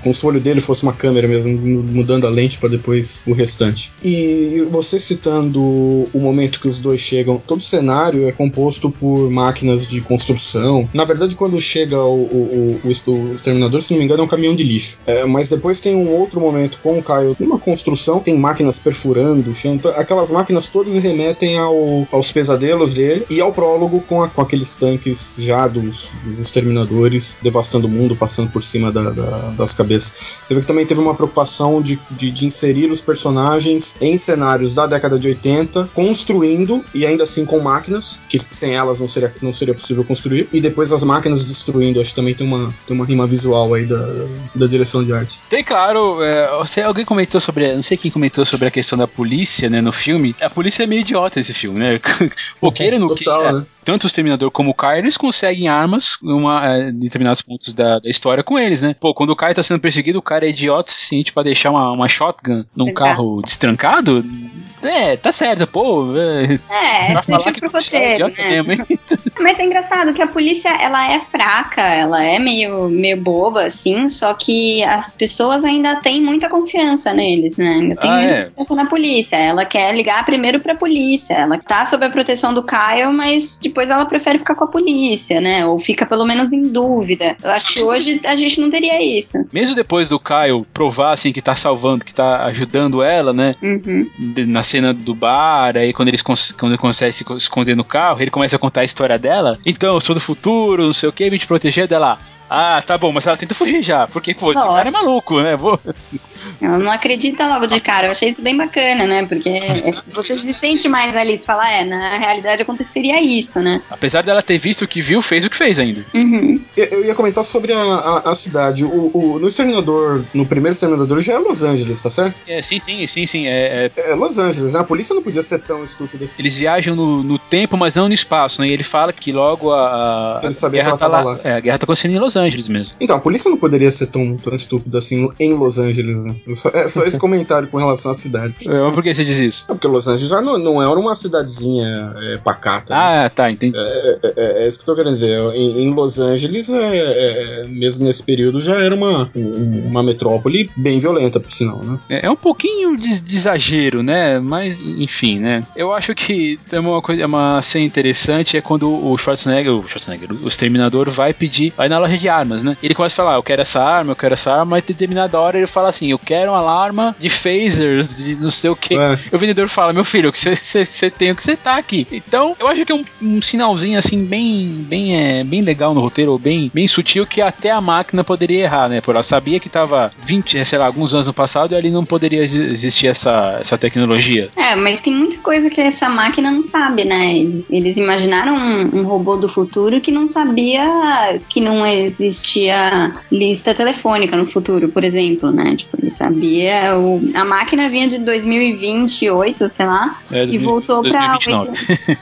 Como se o olho dele fosse uma câmera mesmo, mu- mudando a lente pra depois o restante. E você citando o momento que os dois chegam, todo o cenário é composto por máquinas de construção. Na verdade, quando chega o, o, o, o exterminador, se não me engano, é um caminhão de lixo. É, mas depois tem um outro momento com o Caio numa construção, tem máquinas perfurando o chão. Aquelas máquinas todas remetem ao, aos pesadelos dele e ao prólogo com, a- com aqueles tanques já dos, dos exterminadores devastando o mundo, passando por cima da- da- das cabeças. Você vê que também teve uma preocupação de, de, de inserir os personagens em cenários da década de 80, construindo e ainda assim com máquinas, que sem elas não seria, não seria possível construir, e depois as máquinas destruindo. Acho que também tem uma, tem uma rima visual aí da, da direção de arte. Tem claro, é, alguém comentou sobre, não sei quem comentou sobre a questão da polícia, né, no filme. A polícia é meio idiota nesse filme, né? Pô, queira não Total, queira, né? Tanto o Exterminador como o Kai, eles conseguem armas é, em determinados pontos da, da história com eles, né? Pô, quando o Kai tá sendo perseguido, o cara é idiota o suficiente pra deixar uma, uma shotgun num Exato. carro destrancado? É, tá certo, pô. É, É, pra é falar que você é roteiro, idiota né? mesmo, hein? Mas é engraçado que a polícia, ela é fraca, ela é meio, meio boba, assim, só que as pessoas ainda têm muita confiança neles, né? Ainda tem Ah, muita é. confiança na polícia. Ela quer ligar primeiro pra polícia. Ela tá sob a proteção do Kyle, mas depois ela prefere ficar com a polícia, né? Ou fica pelo menos em dúvida. Eu acho que hoje a gente não teria isso. Mesmo depois do Kyle provar, assim, que tá salvando, que tá ajudando ela, né? Uhum. na cena do bar, aí quando eles quando ele consegue se co- esconder no carro, ele começa a contar a história dela. Então, eu sou do futuro, não sei o que, vim te proteger dela. Ah, tá bom, mas ela tenta fugir já, porque pô, esse cara é maluco, né? Vou... Ela não acredita logo de cara. Eu achei isso bem bacana, né? Porque você se sente mais ali, se fala, é, na realidade aconteceria isso, né? Apesar dela ter visto o que viu, fez o que fez ainda. Uhum. Eu, eu ia comentar sobre a, a, a cidade. O, o- no Exterminador, no primeiro Exterminador, já é Los Angeles, tá certo? É, sim, sim, sim, sim. É, é, É Los Angeles, né? A polícia não podia ser tão estúpida. eles viajam no, no tempo, mas não no espaço, né? E ele fala que logo a, a Ele sabia guerra que ela tá tava lá. É, a guerra tá acontecendo em Los Angeles mesmo. Então, a polícia não poderia ser tão, tão estúpida assim em Los Angeles, né? Só- é só esse comentário com relação à cidade. É, Mas por que você diz isso? É porque Los Angeles já não, não era uma cidadezinha é, pacata. né? Ah, tá, entendi. É, é- é isso que eu tô querendo dizer. Em, em Los Angeles, é, é- mesmo nesse período, já era uma, um- uma metrópole bem violenta, por sinal, né? É, é um pouquinho de, de exagero, né? Mas, enfim, né? Eu acho que tem uma coisa, uma cena interessante é quando o Schwarzenegger, o Schwarzenegger, o Exterminador vai pedir, vai na loja de armas, né? Ele começa a falar, eu quero essa arma, eu quero essa arma, mas em determinada hora ele fala assim, eu quero uma alarma de phasers, de não sei o que. É. O vendedor fala, meu filho, você tem o que você tá aqui. Então, eu acho que é um, um sinalzinho assim, bem, bem, é, bem legal no roteiro, bem, bem sutil, que até a máquina poderia errar, né? Porque ela sabia que tava 20, sei lá, alguns anos no passado e ali não poderia existir essa, essa tecnologia. É, mas tem muita coisa que essa máquina não sabe, né? Eles, eles imaginaram um, um robô do futuro que não sabia que não existia lista telefônica no futuro, por exemplo, né? Tipo, ele sabia. O, a máquina vinha de 2028, sei lá, É, e voltou pra. 2029.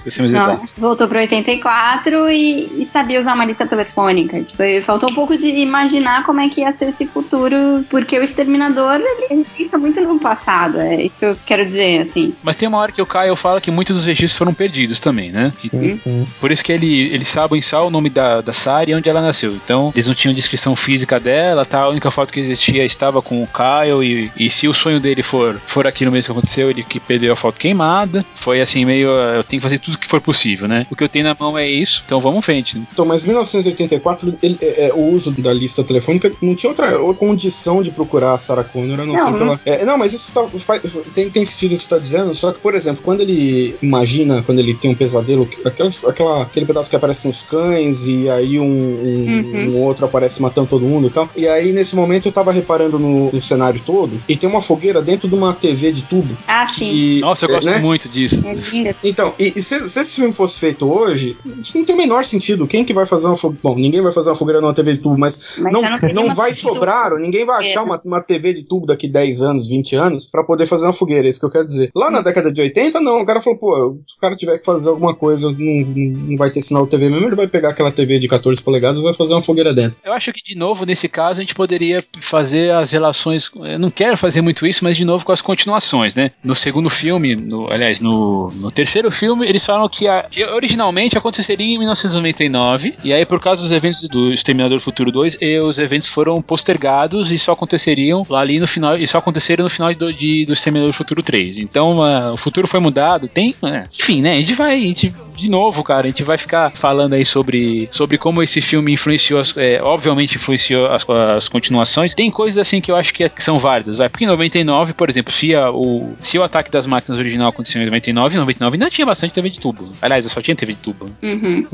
Pra ser mais Não, exato. voltou pra 84 e, e sabia usar uma lista telefônica. Tipo, faltou um pouco de imaginar como é que ia ser esse futuro, porque o Exterminador, ele, ele pensa muito no passado, é isso que eu quero dizer, assim. Mas tem uma hora que o Caio fala que muitos dos registros foram perdidos também, né? E- Sim, sim. Por isso que ele, eles sabem só o nome da, da Sarah e onde ela nasceu. Então, eles não tinham descrição física dela, tá? A única foto que existia estava com o Kyle. E, e se o sonho dele for, for aquilo mesmo que aconteceu, ele que perdeu a foto queimada. Foi assim, meio. ah, Eu tenho que fazer tudo que for possível, né? O que eu tenho na mão é isso, então vamos em frente. né? Então, mas 1984, ele- é, é, o uso da lista telefônica não tinha outra, outra condição de procurar a Sarah Connor, a não, Não, ser não. pela. É, não, mas isso tá- faz- tem, tem sentido isso que você tá dizendo, só que, por exemplo, quando ele imagina, quando ele tem um pesadelo, que- aquela, aquela- aquele pedaço que aparecem os cães e aí um, um- Uhum. Um outro aparece matando todo mundo e tal. E aí, nesse momento, eu tava reparando no, no cenário todo e tem uma fogueira dentro de uma TV de tubo. Ah, sim. que- Nossa, eu é, gosto né? muito disso. É linda. Então, e, e se, se esse filme fosse feito hoje, isso não tem o menor sentido. Quem que vai fazer uma fogueira? Bom, ninguém vai fazer uma fogueira numa TV de tubo, mas, Mas não, não não vai sobrar, ninguém vai achar uma, uma TV de tubo daqui 10 anos, 20 anos, pra poder fazer uma fogueira. É isso que eu quero dizer. Lá Hum. na década de 80, não. O cara falou, pô, se o cara tiver que fazer alguma coisa, não, não vai ter sinal de TV mesmo, ele vai pegar aquela TV de 14 polegadas e vai fazer uma fogueira dentro. Eu acho que, de novo, nesse caso, a gente poderia fazer as relações. Eu não quero fazer muito isso, mas de novo com as continuações, né? No segundo filme, no- aliás, no, no terceiro filme, eles falam que, a- originalmente aconteceria em 1999, e aí, por causa dos eventos do Exterminador Futuro 2, e os eventos foram postergados e só aconteceriam lá ali no final, e só aconteceram no final do, de, do Exterminador Futuro 3. Então, ah, o futuro foi mudado, tem. ah, enfim, né? A gente vai. A gente, de novo, cara, a gente vai ficar falando aí sobre, sobre como esse filme influenciou, as, é, obviamente influenciou as, as continuações. Tem coisas assim que eu acho que, é- que são válidas, vai. Porque em 99, por exemplo, se, a- o, se o ataque das máquinas original aconteceu em 99, em 99 ainda tinha bastante TV de tubo. Aliás, só tinha TV de tubo. Uhum.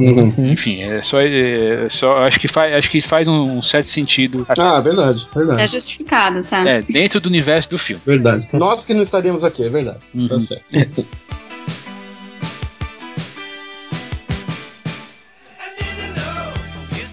Enfim, é só, é só acho que faz, acho que faz um certo sentido. Ah, verdade, É verdade. justificado, tá? É, dentro do universo do filme. Verdade. Nós que não estaríamos aqui, é verdade. Tá Uhum. certo.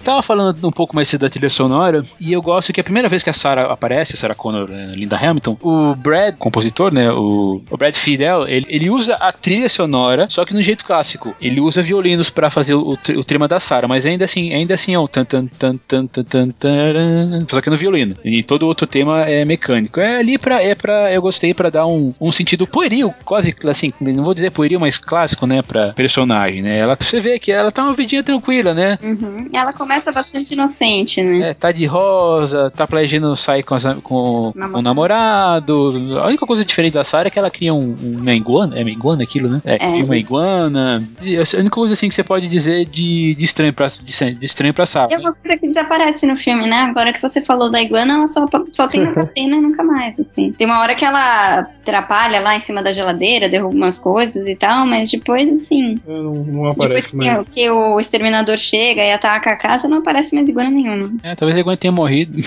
Tava falando um pouco mais cedo da trilha sonora, e eu gosto que a primeira vez que a Sarah aparece, a Sarah Connor, eh, Linda Hamilton, o Brad, compositor, né, o, o Brad Fidel, ele, ele usa a trilha sonora, só que no jeito clássico. Ele usa violinos pra fazer o, o, o da Sarah, mas ainda assim, ainda assim é o tan tan tan tan tan tan só que no violino. E todo outro tema é mecânico. É ali pra, é pra eu gostei pra dar um, um sentido pueril, quase assim, não vou dizer pueril, mas clássico, né, pra personagem, né? Ela, você vê que ela tá uma vidinha tranquila, né? Uhum. Ela começa bastante inocente, né? É, tá de rosa, tá planejando sair com, as, com, com o namorado. A única coisa diferente da Sarah é que ela cria um, um- uma iguana. É uma iguana aquilo, né? É, cria uma iguana. A única coisa assim que você pode dizer de, de estranho pra, de, de estranho pra Sarah. É uma coisa que desaparece no filme, né? Agora que você falou da iguana, ela só, só tem na cena e nunca mais, assim. Tem uma hora que ela atrapalha lá em cima da geladeira, derruba umas coisas e tal, mas depois, assim. Eu Não, não Depois aparece que, mais. que o exterminador chega e ataca a casa, não aparece mais iguana nenhuma. É, talvez a iguana tenha morrido.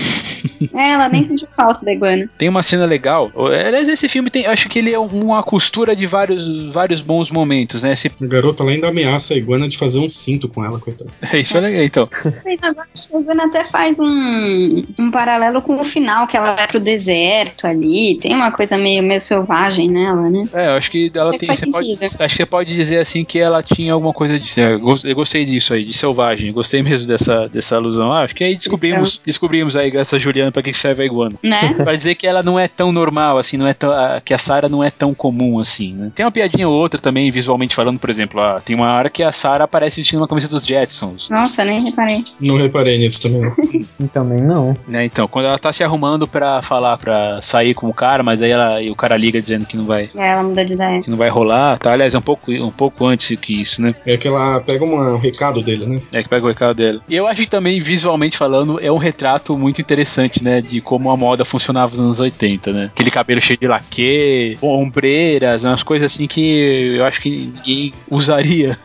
É, ela nem sentiu falta da iguana. Tem uma cena legal. Aliás, esse filme tem. Acho que ele é uma costura de vários, vários bons momentos, né? Esse, A garota lá ainda ameaça a iguana de fazer um cinto com ela, coitada. isso é legal, então. Mas agora acho que a iguana até faz um, um paralelo com o final, que ela vai pro deserto ali. Tem uma coisa meio, meio selvagem nela, né? É, eu acho que ela É que tem. faz Você pode, acho que você pode dizer assim que ela tinha alguma coisa de. Eu gostei disso aí, de selvagem. Gostei mesmo dessa, dessa alusão. Ah, acho que aí descobrimos, descobrimos aí, graças a Juliana, pra que serve a iguana. Né? Pra dizer que ela não é tão normal, assim, não é tão, a- que a Sarah não é tão comum, assim, né? Tem uma piadinha ou outra também, visualmente falando, por exemplo, ah, tem uma hora que a Sarah aparece vestindo uma camisa dos Jetsons, Nossa, nem reparei. Não reparei nisso também. também não. né? Então, quando ela tá se arrumando pra falar, pra sair com o cara, mas aí ela, e o cara liga dizendo que não vai, É, ela muda de ideia. que não vai rolar, tá? Aliás, é um pouco, um pouco antes que isso, né? É que ela pega uma- um recado dele, né? É que pega o recado dela. E eu acho que também, visualmente falando, é um retrato muito interessante, né? De como a moda funcionava nos anos 80, né? Aquele cabelo cheio de laque, ombreiras, umas coisas assim que eu acho que ninguém usaria.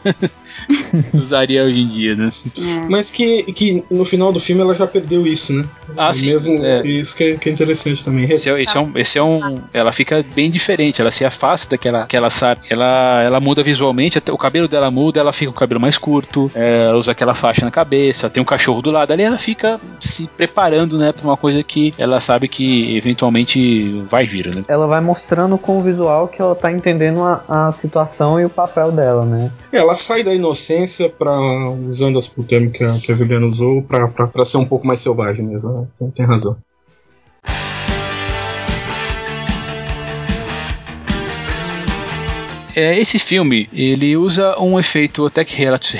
usaria hoje em dia, né? É. Mas que, que no final do filme ela já perdeu isso, né? Ah, sim, Mesmo é. isso que é, que é interessante também. Esse é, esse é um, esse é um. Ela fica bem diferente, ela se afasta daquela aquela Sarah. Ela, ela muda visualmente, até o cabelo dela muda, ela fica com o cabelo mais curto, é, ela usa aquela faixa na cabeça, tem um cachorro do lado ali, ela fica se preparando, né, pra uma coisa que ela sabe que eventualmente vai vir, né? Ela vai mostrando com o visual que ela tá entendendo a, a situação e o papel dela, né? É, ela sai da inocência para usando as- termo que a, que a Juliana usou, pra, pra, pra ser um pouco mais selvagem mesmo, né? Tem, tem razão. É, esse filme, ele usa um efeito até que relati-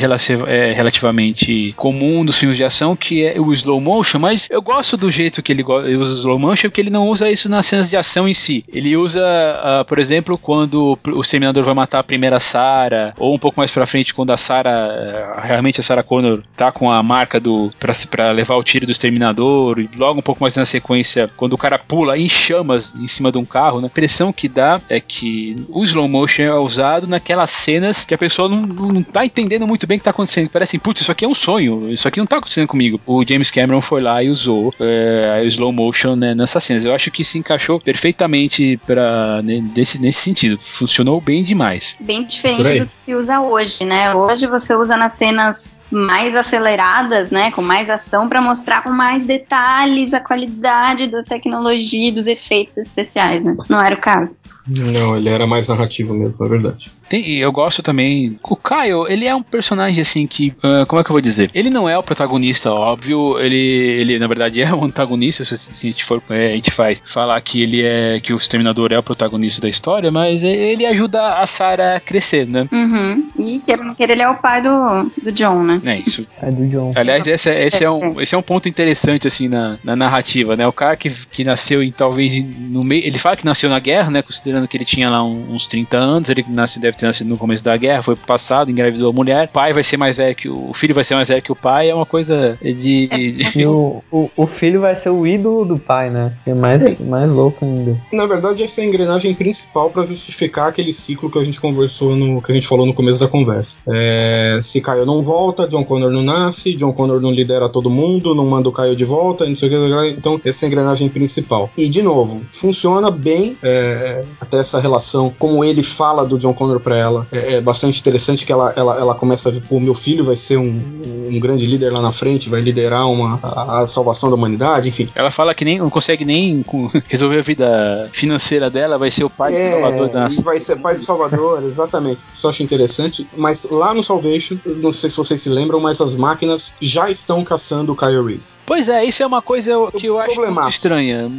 é, relativamente comum dos filmes de ação, que é o slow motion, mas eu gosto do jeito que ele usa o slow motion, porque ele não usa isso nas cenas de ação em si. Ele usa, ah, por exemplo, quando o Exterminador vai matar a primeira Sarah, ou um pouco mais pra frente, quando a Sarah, eh, realmente a Sarah Connor tá com a marca do pra, pra levar o tiro do Exterminador, e logo um pouco mais na sequência, quando o cara pula em chamas em cima de um carro, né? A impressão que dá é que o slow motion é usado naquelas cenas que a pessoa não, não tá entendendo muito bem o que tá acontecendo. Parece assim, putz, isso aqui é um sonho, isso aqui não tá acontecendo comigo. O James Cameron foi lá e usou é, o slow motion né, nessas cenas. Eu acho que se encaixou perfeitamente pra, né, nesse, nesse sentido. Funcionou bem demais. Bem diferente do que se usa hoje, né? Hoje você usa nas cenas mais aceleradas, né? Com mais ação pra mostrar com mais detalhes a qualidade da tecnologia e dos efeitos especiais, né? Não era o caso. Não, ele era mais narrativo mesmo, é verdade. Tem, e eu gosto também. O Kyle, ele é um personagem assim que. ah, como é que eu vou dizer? Ele não é o protagonista, óbvio. Ele, ele na verdade, é o antagonista. Se, se a gente for. é, a gente faz falar que ele é. que o Exterminador é o protagonista da história, mas ele ajuda a Sarah a crescer, né? Uhum. E queira ou não queira, ele é o pai do, do John, né? É isso. É do John. Aliás, esse, é- esse, é um, esse é um ponto interessante, assim, na, na narrativa, né? O cara que, que nasceu em talvez no meio. Ele fala que nasceu na guerra, né? Considerando que ele tinha lá uns 30 anos, ele nasce, deve ter nascido no começo da guerra, foi pro passado, engravidou a mulher. O pai vai ser mais velho que o, o filho vai ser mais velho que o pai, é uma coisa de. de- E o, o, o filho vai ser o ídolo do pai, né? É mais, mais louco ainda. Na verdade, essa é a engrenagem principal para justificar aquele ciclo que a gente conversou no que a gente falou no começo da conversa. É, se Caio não volta, John Connor não nasce, John Connor não lidera todo mundo, não manda o Caio de volta, não sei o que, não sei o que, então essa é a engrenagem principal. E de novo, funciona bem é, até essa relação, como ele fala do John Connor para ela, é, é bastante interessante que ela, ela, ela começa a ver, pô, meu filho vai ser um, um grande líder lá na frente, vai liderar uma, a, a salvação da humanidade, enfim. Ela fala que nem não consegue nem resolver a vida financeira dela, vai ser o pai do Salvador da vai ser pai de Salvador, exatamente. Isso eu acho interessante. Mas lá no Salvation, não sei se vocês se lembram, mas as máquinas já estão caçando o Kyle Reese. Pois é, isso é uma coisa que eu acho muito estranha.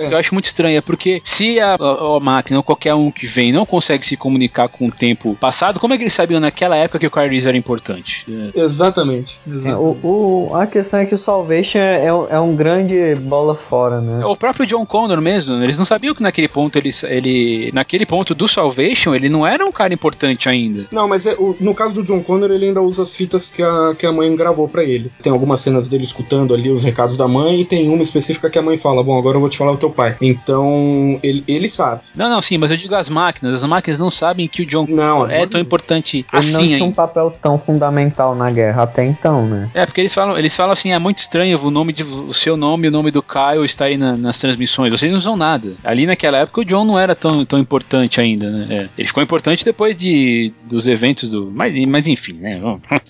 É. Eu acho muito estranha, porque se a, a- a máquina ou qualquer um que vem não consegue se comunicar com o tempo passado, como é que eles sabiam naquela época que o Kyrie era importante? É. Exatamente. É, exatamente. o, o- a questão é que o Salvation é, um- é um grande bola fora, né? O próprio John Connor mesmo, eles não sabiam que naquele ponto ele, ele naquele ponto do Salvation ele não era um cara importante ainda. Não, mas é, o- no caso do John Connor, ele ainda usa as fitas que a, que a mãe gravou pra ele. Tem algumas cenas dele escutando ali os recados da mãe, e tem uma específica que a mãe fala: Bom, agora eu vou te falar o teu pai. Então, ele, ele sabe. Não, não, sim, mas eu digo as máquinas. As máquinas não sabem que o John Não, é tão importante Ele não assim tinha um papel tão fundamental na guerra até então, né? É, porque eles falam, eles falam assim, é muito estranho o nome de o seu nome e o nome do Kyle estarem na- nas transmissões. Vocês não usam nada. Ali naquela época o John não era tão, tão importante ainda, né? É. Ele ficou importante depois de, dos eventos do. Mas, mas enfim, né?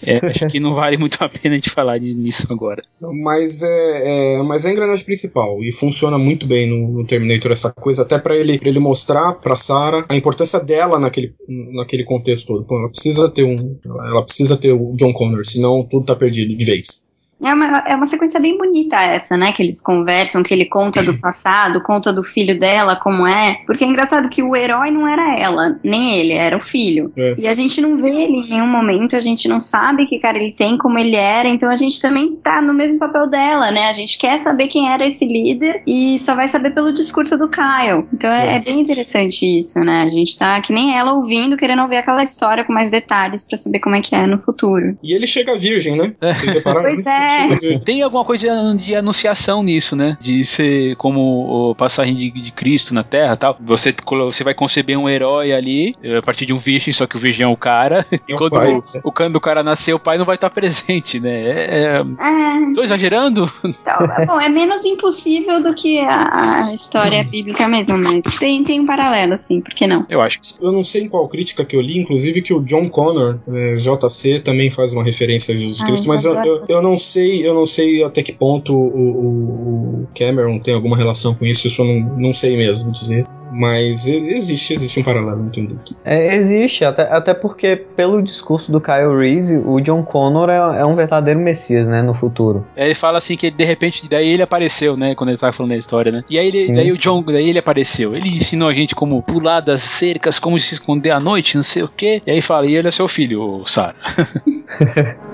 É, acho que não vale muito a pena a gente falar de- nisso agora. Mas é, é- mas é a engrenagem principal e funciona muito bem no, no Terminator essa coisa, até pra ele, pra ele mostrar pra Sarah a importância dela naquele, naquele contexto todo. Ela precisa ter um, ela precisa ter o John Connor, senão tudo tá perdido de vez. É uma, é uma sequência bem bonita essa, né? Que eles conversam, que ele conta do passado, conta do filho dela, como é. Porque é engraçado que o herói não era ela, nem ele, era o filho. É. E a gente não vê ele em nenhum momento, a gente não sabe que cara ele tem, como ele era, então a gente também tá no mesmo papel dela, né? A gente quer saber quem era esse líder e só vai saber pelo discurso do Kyle. Então é, É. é bem interessante isso, né? A gente tá que nem ela ouvindo, querendo ouvir aquela história com mais detalhes pra saber como é que é no futuro. E ele chega virgem, né? É. Pois é, É. Tem alguma coisa de, anunciação nisso, né? De ser como o passagem de, de Cristo na Terra e tal. Você, você vai conceber um herói ali, a partir de um virgem, só que o virgem é o cara. E É o quando, pai. o, o- quando o cara nascer, o pai não vai estar presente, né? É, é- É, tô exagerando? então, bom, é menos impossível do que a, a história bíblica mesmo, mas tem, tem um paralelo, sim, por que não? Eu acho que sim. Eu não sei em qual crítica que eu li, inclusive que o John Connor, é, JC, também faz uma referência a Jesus Ah, Cristo, mas eu, eu, eu não sei, eu não sei até que ponto o, o- o Cameron tem alguma relação com isso, isso eu não, não sei mesmo dizer. Mas existe, existe um paralelo, entendi. É, existe, até, até porque, pelo discurso do Kyle Reese, o John Connor é, é um verdadeiro messias, né, no futuro. Aí Ele fala assim que ele, de repente, daí ele apareceu, né? Quando ele tava falando da história, né? E aí ele, Sim. daí o John, daí ele apareceu. Ele ensinou a gente como pular das cercas, como se esconder à noite, não sei o quê. E aí fala, e ele é seu filho, o Sarah.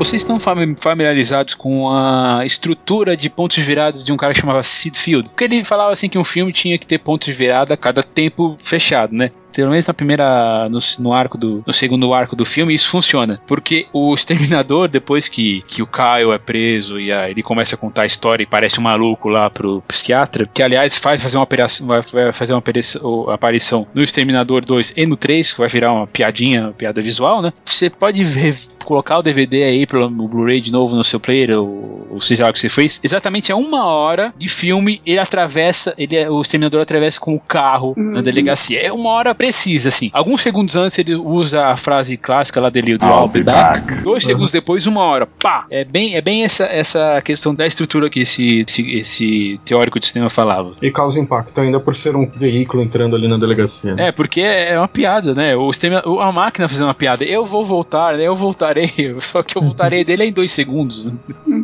Vocês estão fami- familiarizados com a estrutura de pontos virados de um cara que chamava Sid Field? Porque ele falava assim que um filme tinha que ter pontos de virada a cada tempo fechado, né? Pelo menos na primeira. No, no arco do. No segundo arco do filme, isso funciona. Porque o exterminador, depois que, que o Kyle é preso e aí ele começa a contar a história e parece um maluco lá pro psiquiatra, que aliás faz fazer uma operação. Vai fazer uma aparição, no Exterminador 2 e no 3, que vai virar uma piadinha, uma piada visual, né? Você pode ver, colocar o DVD aí pelo Blu-ray de novo no seu player, ou, ou seja lá o que você fez. Exatamente a uma hora de filme, ele atravessa, ele, é- o Exterminador atravessa com o carro na Uhum. delegacia. É uma hora precisa, assim. Alguns segundos antes ele usa a frase clássica lá dele do I'll I'll be back. back. Dois segundos depois, uma hora. Pá! É bem, é bem essa, essa questão da estrutura que esse, esse, esse teórico de cinema falava. E causa impacto ainda por ser um veículo entrando ali na delegacia. né? É, porque é uma piada, né? O sistema, a máquina fazendo uma piada. Eu vou voltar, né? Eu voltarei. Só que eu voltarei dele é em dois segundos.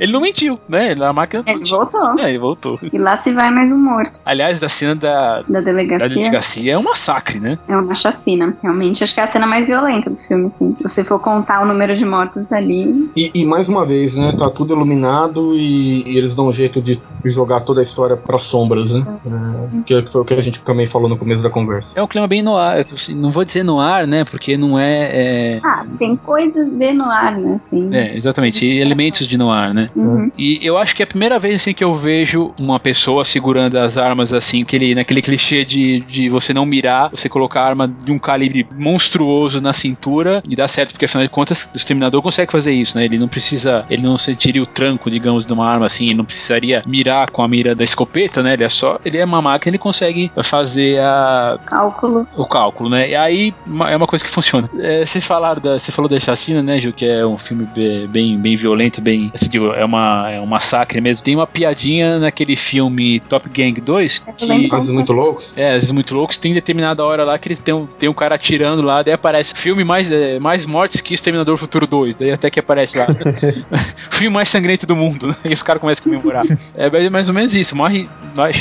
Ele não mentiu, né? A máquina Ele mentiu. voltou. É, ele voltou. E lá se vai mais um morto Aliás, da cena da, da da delegacia. delegacia é um massacre, né? É uma chacina, realmente. Acho que é a cena mais violenta do filme, assim. Se você for contar o número de mortos ali. E, e mais uma vez, né? Tá tudo iluminado e, e eles dão um jeito de jogar toda a história para sombras, né? É, que foi o que a gente também falou no começo da conversa. É um clima bem no ar. assim, Não vou dizer no ar, né? Porque não é. Ah, tem coisas de noir, né? Tem. É, é, exatamente. E elementos de noir, né? Uhum. E eu acho que é a primeira vez assim que eu vejo uma pessoa segurando as armas assim, aquele, naquele clichê de, de você não mirar, você colocar a arma de um calibre monstruoso na cintura e dá certo, porque afinal de contas o exterminador consegue fazer isso, né? Ele não precisa, ele não sentiria o tranco, digamos, de uma arma assim, ele não precisaria mirar com a mira da escopeta, né? Ele é só, ele é uma máquina, ele consegue fazer a, Cálculo. o cálculo, né? E aí é uma coisa que funciona. É, vocês falaram da, você falou da chacina, né, Ju, que é um filme be- bem, bem violento, bem, assim, digo, é uma é um massacre mesmo. Tem uma piadinha naquele filme Top Gang 2 que lembro. Casos muito loucos. é, às vezes muito loucos, tem determinada hora lá que eles tem um, tem um cara atirando lá, daí aparece filme mais, é, mais mortes que Exterminador Futuro 2, daí até que aparece lá. filme mais sangrento do mundo, né? E os caras começam a comemorar. É bem- mais ou menos isso, morre,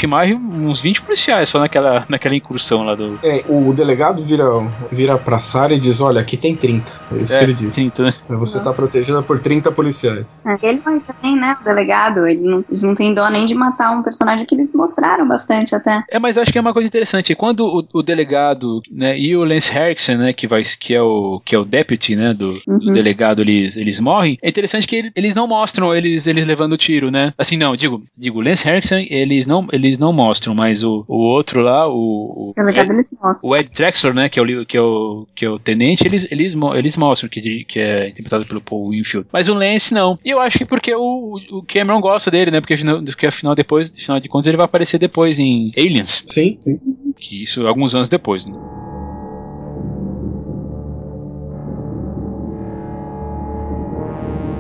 morre uns 20 policiais só naquela, naquela incursão lá do. É, o delegado vira, vira pra Sarah e diz: Olha, aqui tem 30. É isso que ele diz. 30, né? Você tá protegida por 30 policiais. É, Ele vai também, né? O delegado. Ele não, eles não têm dó nem de matar um personagem que eles mostraram bastante até. É, mas eu acho que é uma coisa interessante. Quando o, o delegado, né, e o Lance Henriksen, né, que vai, que é o que é o deputy, né, do, do Uhum. delegado, eles, eles morrem. É interessante que ele- eles não mostram eles eles levando tiro, né? Assim, não, digo, digo, Lance Henriksen, eles não eles não mostram, mas o, o outro lá, o, o O eles mostram. o Ed Drexler, né, que é o, que é o, que é o tenente, eles, eles, eles mostram que, que é interpretado pelo Paul Winfield. Mas o Lance não. E eu acho que porque o, o Cameron gosta dele, né, porque afinal, porque afinal depois, afinal de contas ele vai aparecer depois em Aliens, Sim, sim. que isso alguns anos depois, né.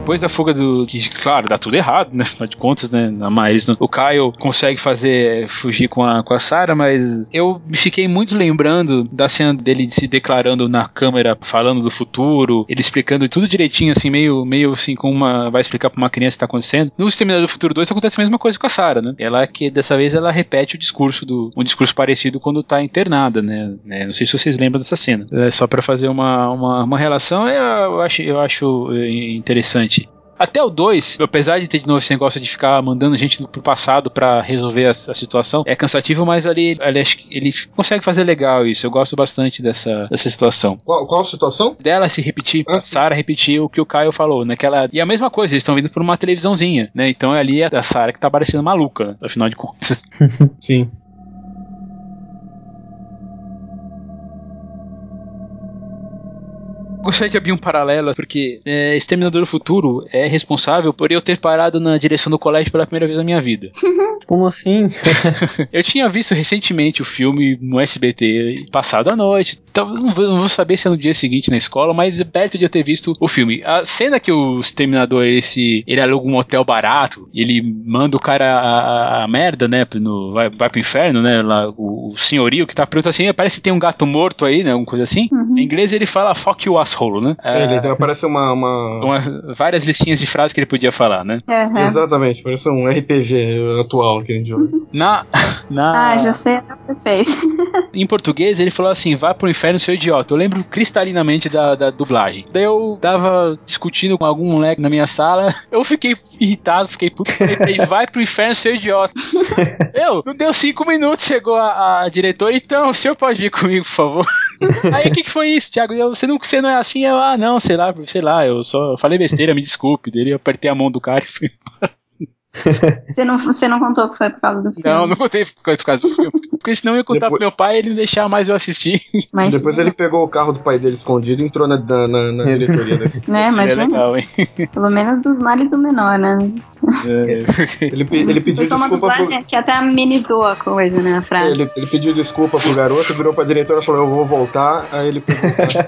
Depois da fuga do. Que, claro, dá tudo errado, né? Afinal de contas, né? Mas o Kyle consegue fazer fugir com a, com a Sarah, mas eu fiquei muito lembrando da cena dele se declarando na câmera, falando do futuro, ele explicando tudo direitinho, assim, meio, meio assim, com uma. Vai explicar pra uma criança o que tá acontecendo. No Exterminador do Futuro 2 acontece a mesma coisa com a Sarah, né? Ela que dessa vez ela repete o discurso do. um discurso parecido quando tá internada, né? né? Não sei se vocês lembram dessa cena. É, só pra fazer uma, uma, uma relação, eu acho, eu acho eh, interessante. Até o 2, apesar de ter de novo esse negócio de ficar mandando gente pro passado pra resolver a, a situação, é cansativo, mas ali, ali ele consegue fazer legal isso. Eu gosto bastante dessa, dessa situação. Qual, qual a situação? Dela se repetir, Ah, a sim. Sarah repetir o que o Caio falou, naquela. E a mesma coisa, eles estão vindo por uma televisãozinha, né? Então é ali a, a Sarah que tá parecendo maluca, afinal de contas. Sim. Gostaria de abrir um paralelo, porque é, Exterminador do Futuro é responsável por eu ter parado na direção do colégio pela primeira vez na minha vida. Como assim? Eu tinha visto recentemente o filme no SBT passado à noite. Então, não vou, saber se é no dia seguinte na escola, mas é perto de eu ter visto o filme. A cena que o Exterminador ele, se, ele aluga um hotel barato, ele manda o cara a, a- a merda, né? No, vai, vai pro inferno, né? Lá, o, o senhorio que tá perguntando assim: parece que tem um gato morto aí, né? Alguma coisa assim. Em inglês ele fala fuck you asshole, né? É, ele aparece uma. uma- umas- várias listinhas de frases que ele podia falar, né? Aham. Exatamente, parece um RPG atual que a gente joga. Na. na Ah, já sei o que você fez. Em português, ele falou assim: vá pro inferno, seu idiota. Eu lembro cristalinamente da, da dublagem. Daí eu tava discutindo com algum moleque na minha sala. Eu fiquei irritado, fiquei puto. Falei vai pro inferno, seu idiota. eu, não deu cinco minutos, chegou a, a diretora. Então, o senhor pode vir comigo, por favor. Aí, o que, que foi isso, Thiago? Eu, você, não, você não é assim? Eu, ah, não, sei lá, sei lá. Eu só falei besteira, me desculpe. Daí eu apertei a mão do cara e fui. Você não, você não contou que foi por causa do filme. Não, não botei por causa do filme. Porque senão eu ia contar Depois- pro meu pai e ele não deixar mais eu assistir. Mas, Depois ele pegou o carro do pai dele escondido e entrou na, na, na- diretoria desse. né, Seria imagina. legal, hein? Pelo menos dos males o menor, né? É. Ele, ele pediu desculpa pro. que até amenizou a coisa, né? A frase. Ele, ele pediu desculpa pro garoto, virou pra diretora e falou: Eu vou voltar. Aí ele pegou o carro.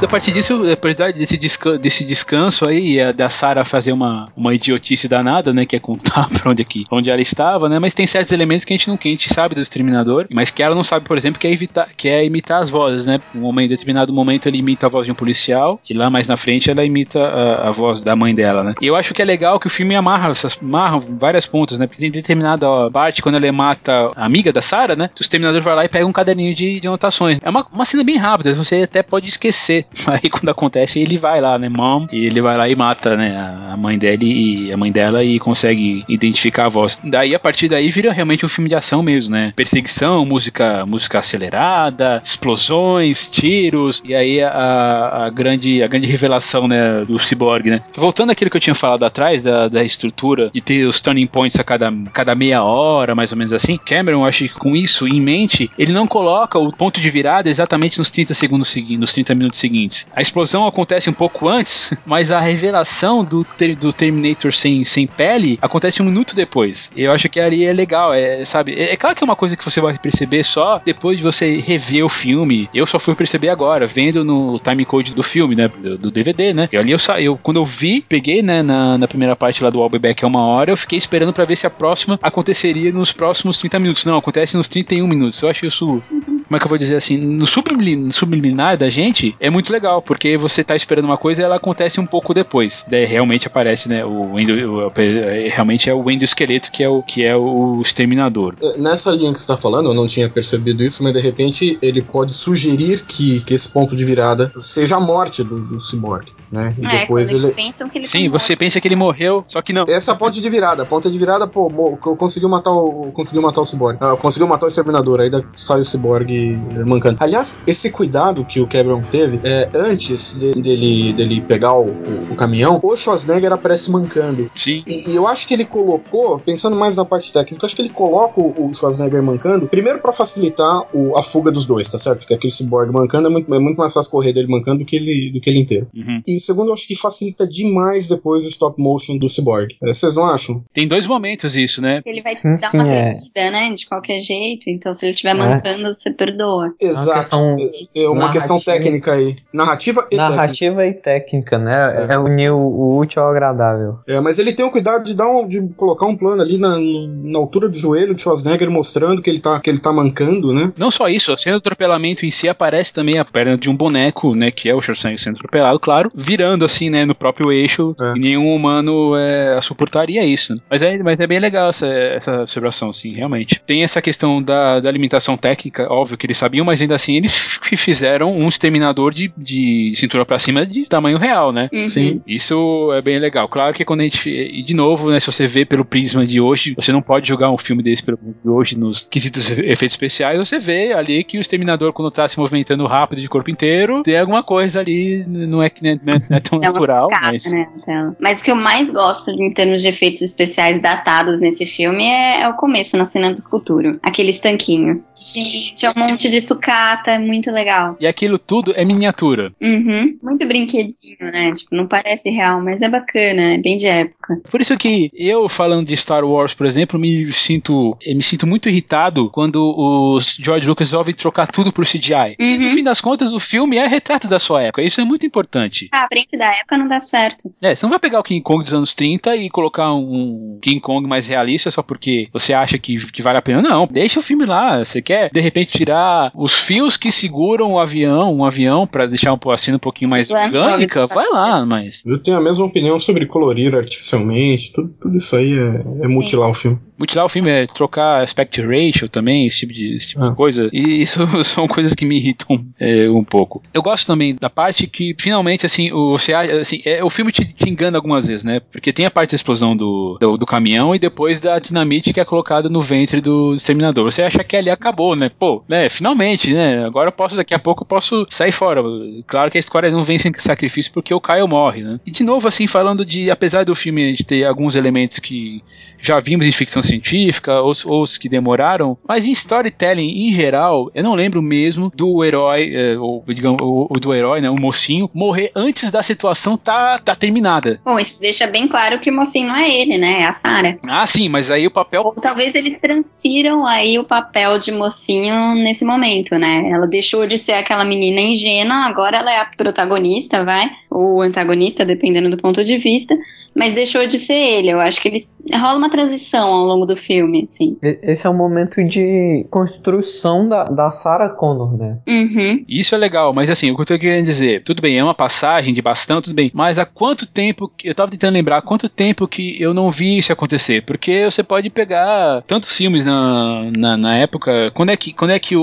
A partir disso, a partir desse, desca- desse descanso aí, é da Sarah fazer uma, uma idiotice danada, né? Que é contar pra onde, aqui, onde ela estava, né? Mas tem certos elementos que a gente não que a gente sabe do Exterminador, mas que ela não sabe, por exemplo, que é, evitar, que é imitar as vozes, né? Um em determinado momento ele imita a voz de um policial, e lá mais na frente ela imita a, a voz da mãe dela, né? E eu acho que é legal que o filme amarra, essas, amarra várias pontas, né? Porque tem determinada ó, parte, quando ele mata a amiga da Sarah, né? O Exterminador vai lá e pega um caderninho de, de anotações. É uma, uma cena bem rápida, você até pode esquecer. Aí quando acontece, ele vai lá, né, mom, e ele vai lá e mata, né, a mãe dele e a mãe dela e consegue identificar a voz. Daí a partir daí vira realmente um filme de ação mesmo, né? Perseguição, música, música acelerada, explosões, tiros e aí a, a grande a grande revelação, né, do Cyborg, né? Voltando àquilo que eu tinha falado atrás da, da estrutura de ter os turning points a cada, cada meia hora, mais ou menos assim. Cameron, acho que com isso em mente, ele não coloca o ponto de virada exatamente nos 30 segundos seguintes, nos 30 minutos seguintes. A explosão acontece um pouco antes, mas a revelação do, ter- do Terminator sem, sem pele acontece um minuto depois. Eu acho que ali é legal, é, sabe? É, é claro que é uma coisa que você vai perceber só depois de você rever o filme. Eu só fui perceber agora, vendo no timecode do filme, né? Do, do DVD, né? E ali eu, eu, quando eu vi, peguei, né, na, na primeira parte lá do All Be Back é uma hora, eu fiquei esperando pra ver se a próxima aconteceria nos próximos 30 minutos. Não, acontece nos 31 minutos. Eu acho isso como é que eu vou dizer assim, no sublimi- no subliminar da gente é muito legal, porque você tá esperando uma coisa e ela acontece um pouco depois. Daí realmente aparece, né, o, endo, o é, realmente é o endoesqueleto que é o que é o exterminador. É, Nessa linha que você tá falando, eu não tinha percebido isso, mas de repente ele pode sugerir que, que esse ponto de virada seja a morte do, do né? E É, depois ele. eles pensam que ele Sim, tá você pensa que ele morreu, só que não. Essa é a ponte de virada. A ponta de virada, pô, conseguiu matar o. Conseguiu matar o Cyborg. Ah, conseguiu matar o exterminador. Aí sai o Cyborg mancando. Aliás, esse cuidado que o Cameron teve, é, antes de- dele, dele pegar o, o- o caminhão, o Schwarzenegger aparece mancando. Sim. E, e eu acho que ele colocou, pensando mais na parte técnica, eu acho que ele coloca o, o Schwarzenegger mancando, primeiro pra facilitar o- a fuga dos dois, tá certo? Porque aquele cyborg mancando é muito, é muito mais fácil correr dele mancando do que ele, do que ele inteiro. Uhum. E segundo, eu acho que facilita demais depois o stop motion do cyborg. É, Vocês não acham? Tem dois momentos isso, né? Ele vai Sim, dar sim, uma é. tremida, né? De qualquer jeito. Então, se ele estiver É. mancando, você perdoa. Exato. questão É, é uma questão técnica aí. Narrativa e técnica. Narrativa e técnica, né? É, unir o, o útil ao agradável. É, mas ele tem o cuidado de dar um, de colocar um plano ali na, na altura do joelho de Schwarzenegger mostrando que ele tá, que ele tá mancando, né? Não só isso, a cena do atropelamento em si aparece também a perna de um boneco, né, que é o Schwarzenegger sendo atropelado, claro, virando assim, né, no próprio eixo, É. e nenhum humano é, suportaria isso. Mas é, mas é bem legal essa, essa observação, sim, realmente. Tem essa questão da, da limitação técnica, óbvio que eles sabiam, mas ainda assim eles fizeram um exterminador de, de cintura pra cima de tamanho real, né? Uhum. Sim. Isso é bem legal. Claro que quando a gente. E de novo, né? Se você vê pelo prisma de hoje, você não pode jogar um filme desse pelo prisma de hoje nos quesitos efeitos especiais. Você vê ali que o Exterminador, quando tá se movimentando rápido de corpo inteiro, tem alguma coisa ali. Não é, que não é, não é tão É natural, mas. né. Mas o que eu mais gosto em termos de efeitos especiais datados nesse filme é, é o começo, na cena do futuro. Aqueles tanquinhos. Gente, é um monte de sucata, é muito legal. E aquilo tudo é miniatura. Uhum. Muito brinquedinho, né? Tipo, não parece real, mas é bacana, é bem de época. Por isso que eu, falando de Star Wars, por exemplo, me sinto, eu me sinto muito irritado quando os George Lucas resolvem trocar tudo por CGI. E no Uhum. fim das contas, o filme é retrato da sua época. Isso é muito importante. Ah, a frente da época não dá certo. É, você não vai pegar o King Kong dos anos 30 e colocar um King Kong mais realista só porque você acha que, que vale a pena. Não, deixa o filme lá. Você quer, de repente, tirar os fios que seguram o avião, um avião, pra deixar um, a cena um pouquinho mais orgânica, vai lá, mas. Eu tenho a mesma opinião sobre colorir artificialmente, tudo, tudo isso aí é, é mutilar o filme. Mutilar o filme é trocar aspect ratio também, esse tipo de, esse tipo de Ah. coisa. E isso são coisas que me irritam é, um pouco. Eu gosto também da parte que, finalmente, assim, o, você acha- assim, é, o filme te, te engana algumas vezes, né? Porque tem a parte da explosão do, do, do caminhão e depois da dinamite que é colocada no ventre do exterminador. Você acha que ali acabou, né? Pô, né? Finalmente, né? Agora eu posso, daqui a pouco eu posso sair fora. Claro que a história não vem sem sacrifício porque o Kyle morre, né? E de novo, assim, falando de, apesar do filme de ter alguns elementos que já vimos em ficção científica, ou, ou os que demoraram, mas em storytelling em geral, eu não lembro mesmo do herói, é, ou digamos, o, do herói, né, o mocinho, morrer antes da situação tá, tá terminada. Bom, isso deixa bem claro que o mocinho não é ele, né? É a Sarah. Ah, sim, mas aí o papel. Ou talvez eles transfiram aí o papel de mocinho nesse momento, né? Ela deixou de ser aquela menina ingênua, agora ela é a protagonista, vai? Ou antagonista, dependendo do ponto de vista. Mas deixou de ser ele. Eu acho que eles. rola uma transição ao longo do filme, assim. Esse é um momento de construção da, da Sarah Connor, né? Uhum. Isso é legal, mas assim, o que eu tô querendo dizer, tudo bem, é uma passagem de bastão, tudo bem, mas há quanto tempo, que- eu tava tentando lembrar, há quanto tempo que eu não vi isso acontecer? Porque você pode pegar tantos filmes na, na, na época, quando é que, quando é que o,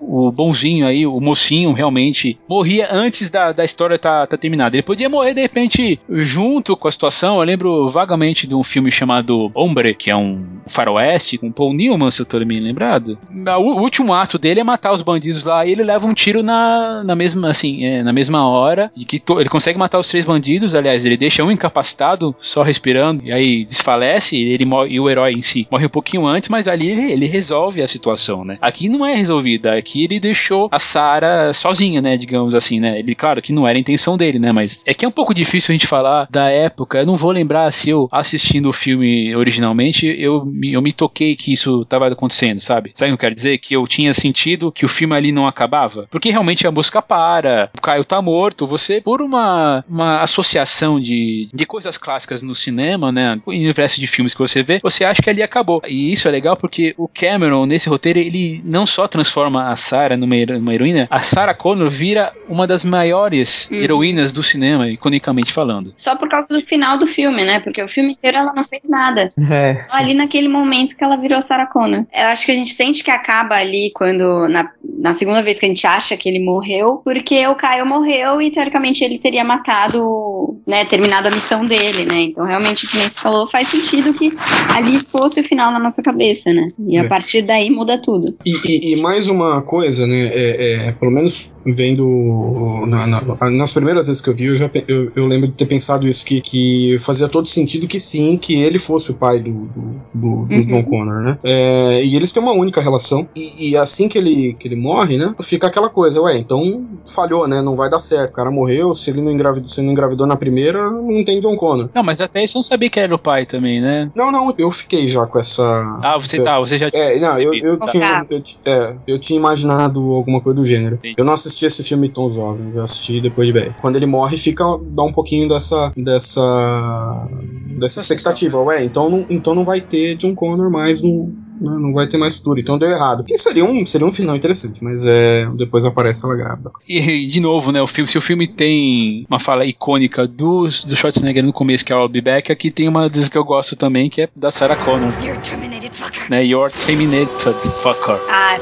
o, o bonzinho aí, o mocinho realmente morria antes da, da história tá, tá terminada? Ele podia morrer de repente junto com a situação, eu lembro vagamente de um filme chamado Hombre, que é um faroeste, com Paul Newman, se eu tô bem lembrado. O, o último ato dele é matar os bandidos lá e ele leva um tiro na, na mesma, assim, é, na mesma hora, e que ele consegue matar os três bandidos, aliás, ele deixa um incapacitado, só respirando, e aí desfalece, e ele e o herói em si morre um pouquinho antes, mas ali ele, ele resolve a situação, né? Aqui não é resolvida, aqui ele deixou a Sarah sozinha, né, digamos assim, né? Ele, claro que não era a intenção dele, né, mas é que é um pouco difícil a gente falar da época, eu não vou lembrar se eu assistindo o filme originalmente, eu, me- eu me toquei que isso tava acontecendo, sabe? Sabe o que eu quero dizer? Que eu tinha sentido que o filme ali não acabava. Porque realmente a música para, o Caio tá morto, você, por uma, uma associação de, de coisas clássicas no cinema, né? O universo de filmes que você vê, você acha que ali acabou. E isso é legal porque o Cameron, nesse roteiro, ele não só transforma a Sarah numa, numa heroína, a Sarah Connor vira uma das maiores Uhum. heroínas do cinema, iconicamente falando. Só por causa do final do filme, né? Porque o filme inteiro ela não fez nada. É. Ali naquele momento que ela virou Sarah Connor. Eu acho que a gente sente que acaba ali quando, na, na segunda vez que a gente acha que ele morreu, porque o Caio morreu e teoricamente ele teria matado, né, terminado a missão dele, né? Então realmente, o que nem você falou, faz sentido que ali fosse o final na nossa cabeça, né? E a É. partir daí muda tudo. E, e- e mais uma coisa, né? É, é, pelo menos vendo na- na- nas primeiras vezes que eu vi, eu, já, eu, eu lembro de ter pensado isso, que, que fazia todo sentido que sim, que ele fosse o pai do, do, do- do Uhum. John Connor, né? É, e eles têm uma única relação. E, e assim que ele, que ele morre, né? Fica aquela coisa, ué, então falhou, né? Não vai dar certo. O cara morreu, se ele não engravidou, se ele não engravidou na primeira, não tem John Connor. Não, mas até isso eu não sabia que era o pai também, né? Não, não, eu fiquei já com essa. Ah, você tá, você já É, não, eu, eu, Colocar. tinha, eu, ti- é, eu tinha imaginado alguma coisa do gênero. Entendi. Eu não assisti esse filme tão jovem, eu assisti depois de velho. Quando ele morre, fica dá um pouquinho dessa dessa dessa expectativa. Ué, então não, então não vai ter John Connor mais no, né? não vai ter mais futuro. Então deu errado. Que seria um, seria um final interessante, mas é, depois aparece ela grávida. E, de novo, né, o filme, se o filme tem uma fala icônica do, do Schwarzenegger no começo, que é o I'll Be Back, aqui tem uma das que eu gosto também, que é da Sarah Connor. You're terminated fucker. Né, You're terminated fucker. Ah,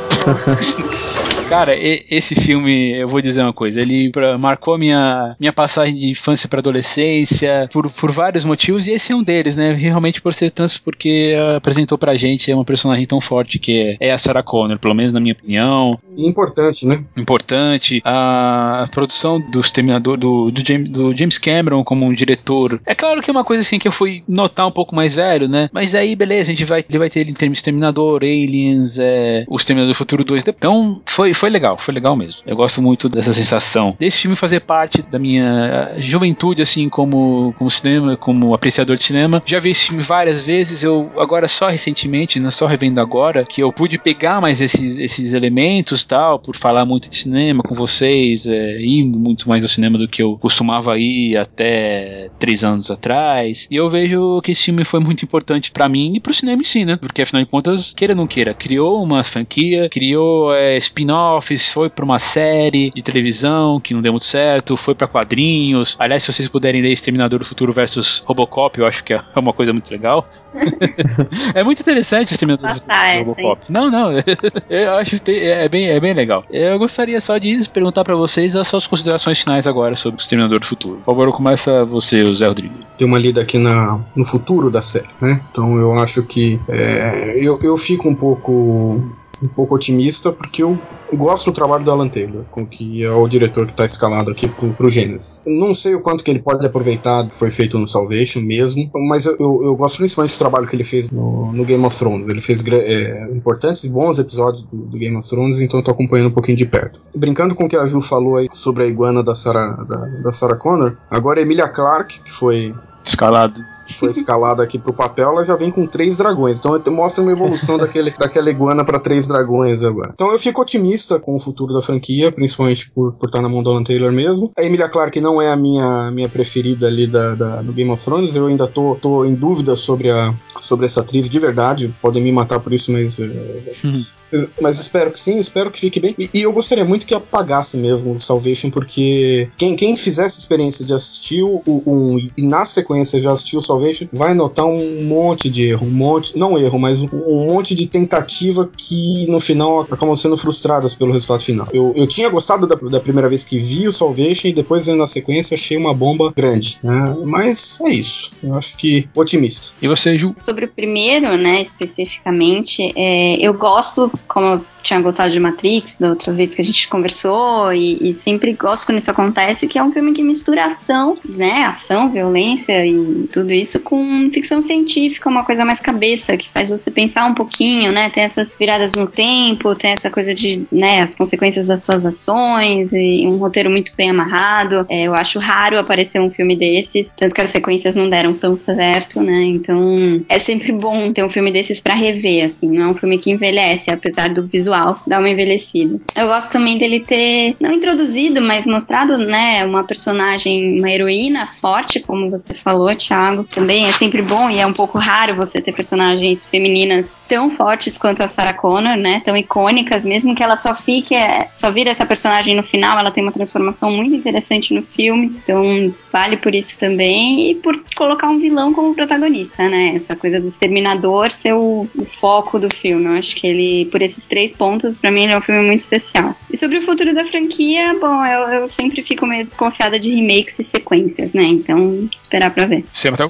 Cara, e, esse filme, eu vou dizer uma coisa, ele pra, marcou minha, minha passagem de infância para adolescência por, por vários motivos, e esse é um deles, né? Realmente por ser trans, porque apresentou pra gente uma personagem tão forte que é, é a Sarah Connor, pelo menos na minha opinião. Importante, né? Importante. A, a produção do Exterminador, do, do, James, do James Cameron como um diretor. É claro que é uma coisa assim que eu fui notar um pouco mais velho, né? Mas aí, beleza, a gente vai, ele vai ter ele em termos de Exterminador, Aliens, é, o Exterminador do Futuro 2. Então, foi, foi legal, foi legal mesmo. Eu gosto muito dessa sensação. Desse filme fazer parte da minha juventude, assim, como, como cinema, como apreciador de cinema. Já vi esse filme várias vezes, eu agora só recentemente, não só revendo agora, que eu pude pegar mais esses, esses elementos tal, por falar muito de cinema com vocês, é, indo muito mais ao cinema do que eu costumava ir até três anos atrás. E eu vejo que esse filme foi muito importante para mim e pro cinema em si, né? Porque afinal de contas, queira ou não queira, criou uma franquia, criou é, spin-off spin-offs, foi pra uma série de televisão que não deu muito certo, foi para quadrinhos. Aliás, se vocês puderem ler Exterminador do Futuro versus Robocop, eu acho que é uma coisa muito legal. é muito interessante Exterminador do Futuro versus Robocop. Não, não, eu acho que é bem, é bem legal. Eu gostaria só de perguntar para vocês as suas considerações finais agora sobre o Exterminador do Futuro. Por favor, começa você, Zé Rodrigo. Tem uma lida aqui na, no futuro da série, né? Então eu acho que é, eu, eu fico um pouco um pouco otimista, porque eu gosto do trabalho do Alan Taylor, com que é o diretor que está escalado aqui pro, pro Gênesis. Não sei o quanto que ele pode aproveitar que foi feito no Salvation mesmo, mas eu, eu, eu gosto principalmente do trabalho que ele fez no, no Game of Thrones. Ele fez é, importantes e bons episódios do, do, Game of Thrones, então eu tô acompanhando um pouquinho de perto. Brincando com o que a Ju falou aí sobre a iguana da Sarah, da, da Sarah Connor, agora Emilia Clarke, que foi Escalado. Foi escalada aqui pro papel, ela já vem com três dragões. Então mostra uma evolução daquele, daquela iguana para três dragões agora. Então eu fico otimista com o futuro da franquia, principalmente por, por estar na mão do Alan Taylor mesmo. A Emilia Clarke não é a minha, minha preferida ali da, da, do Game of Thrones. Eu ainda tô, tô em dúvida sobre, a, sobre essa atriz de verdade. Podem me matar por isso, mas. Mas espero que sim, espero que fique bem. E, e, eu gostaria muito que apagasse mesmo o Salvation, porque quem, quem fizesse experiência de assistir o, um, e na sequência já assistiu o Salvation, vai notar um monte de erro, um monte, não erro, mas um, um monte de tentativa que no final acabam sendo frustradas pelo resultado final. Eu, eu tinha gostado da, da primeira vez que vi o Salvation e depois vendo na sequência achei uma bomba grande, né? Mas é isso. Eu acho que otimista. E você, Ju? Sobre o primeiro, né, especificamente, é, eu gosto como eu tinha gostado de Matrix da outra vez que a gente conversou, e, e, sempre gosto quando isso acontece, que é um filme que mistura ação, né? Ação, violência e tudo isso com ficção científica, uma coisa mais cabeça, que faz você pensar um pouquinho, né? Tem essas viradas no tempo, tem essa coisa de, né, as consequências das suas ações, e um roteiro muito bem amarrado. É, eu acho raro aparecer um filme desses, tanto que as sequências não deram tão certo, né? Então é sempre bom ter um filme desses para rever, assim, não é um filme que envelhece, apesar apesar do visual dar uma envelhecida. Eu gosto também dele ter, não introduzido, mas mostrado, né, uma personagem, uma heroína forte, como você falou, Thiago. Também é sempre bom e é um pouco raro você ter personagens femininas tão fortes quanto a Sarah Connor, né, tão icônicas, mesmo que ela só fique, é, só vira essa personagem no final, ela tem uma transformação muito interessante no filme, então vale por isso também e por colocar um vilão como protagonista, né, essa coisa do exterminador ser o, o foco do filme. Eu acho que ele, por esses três pontos, para mim ele é um filme muito especial. E sobre o futuro da franquia, bom, eu, eu sempre fico meio desconfiada de remakes e sequências, né? Então, esperar pra ver. Sempre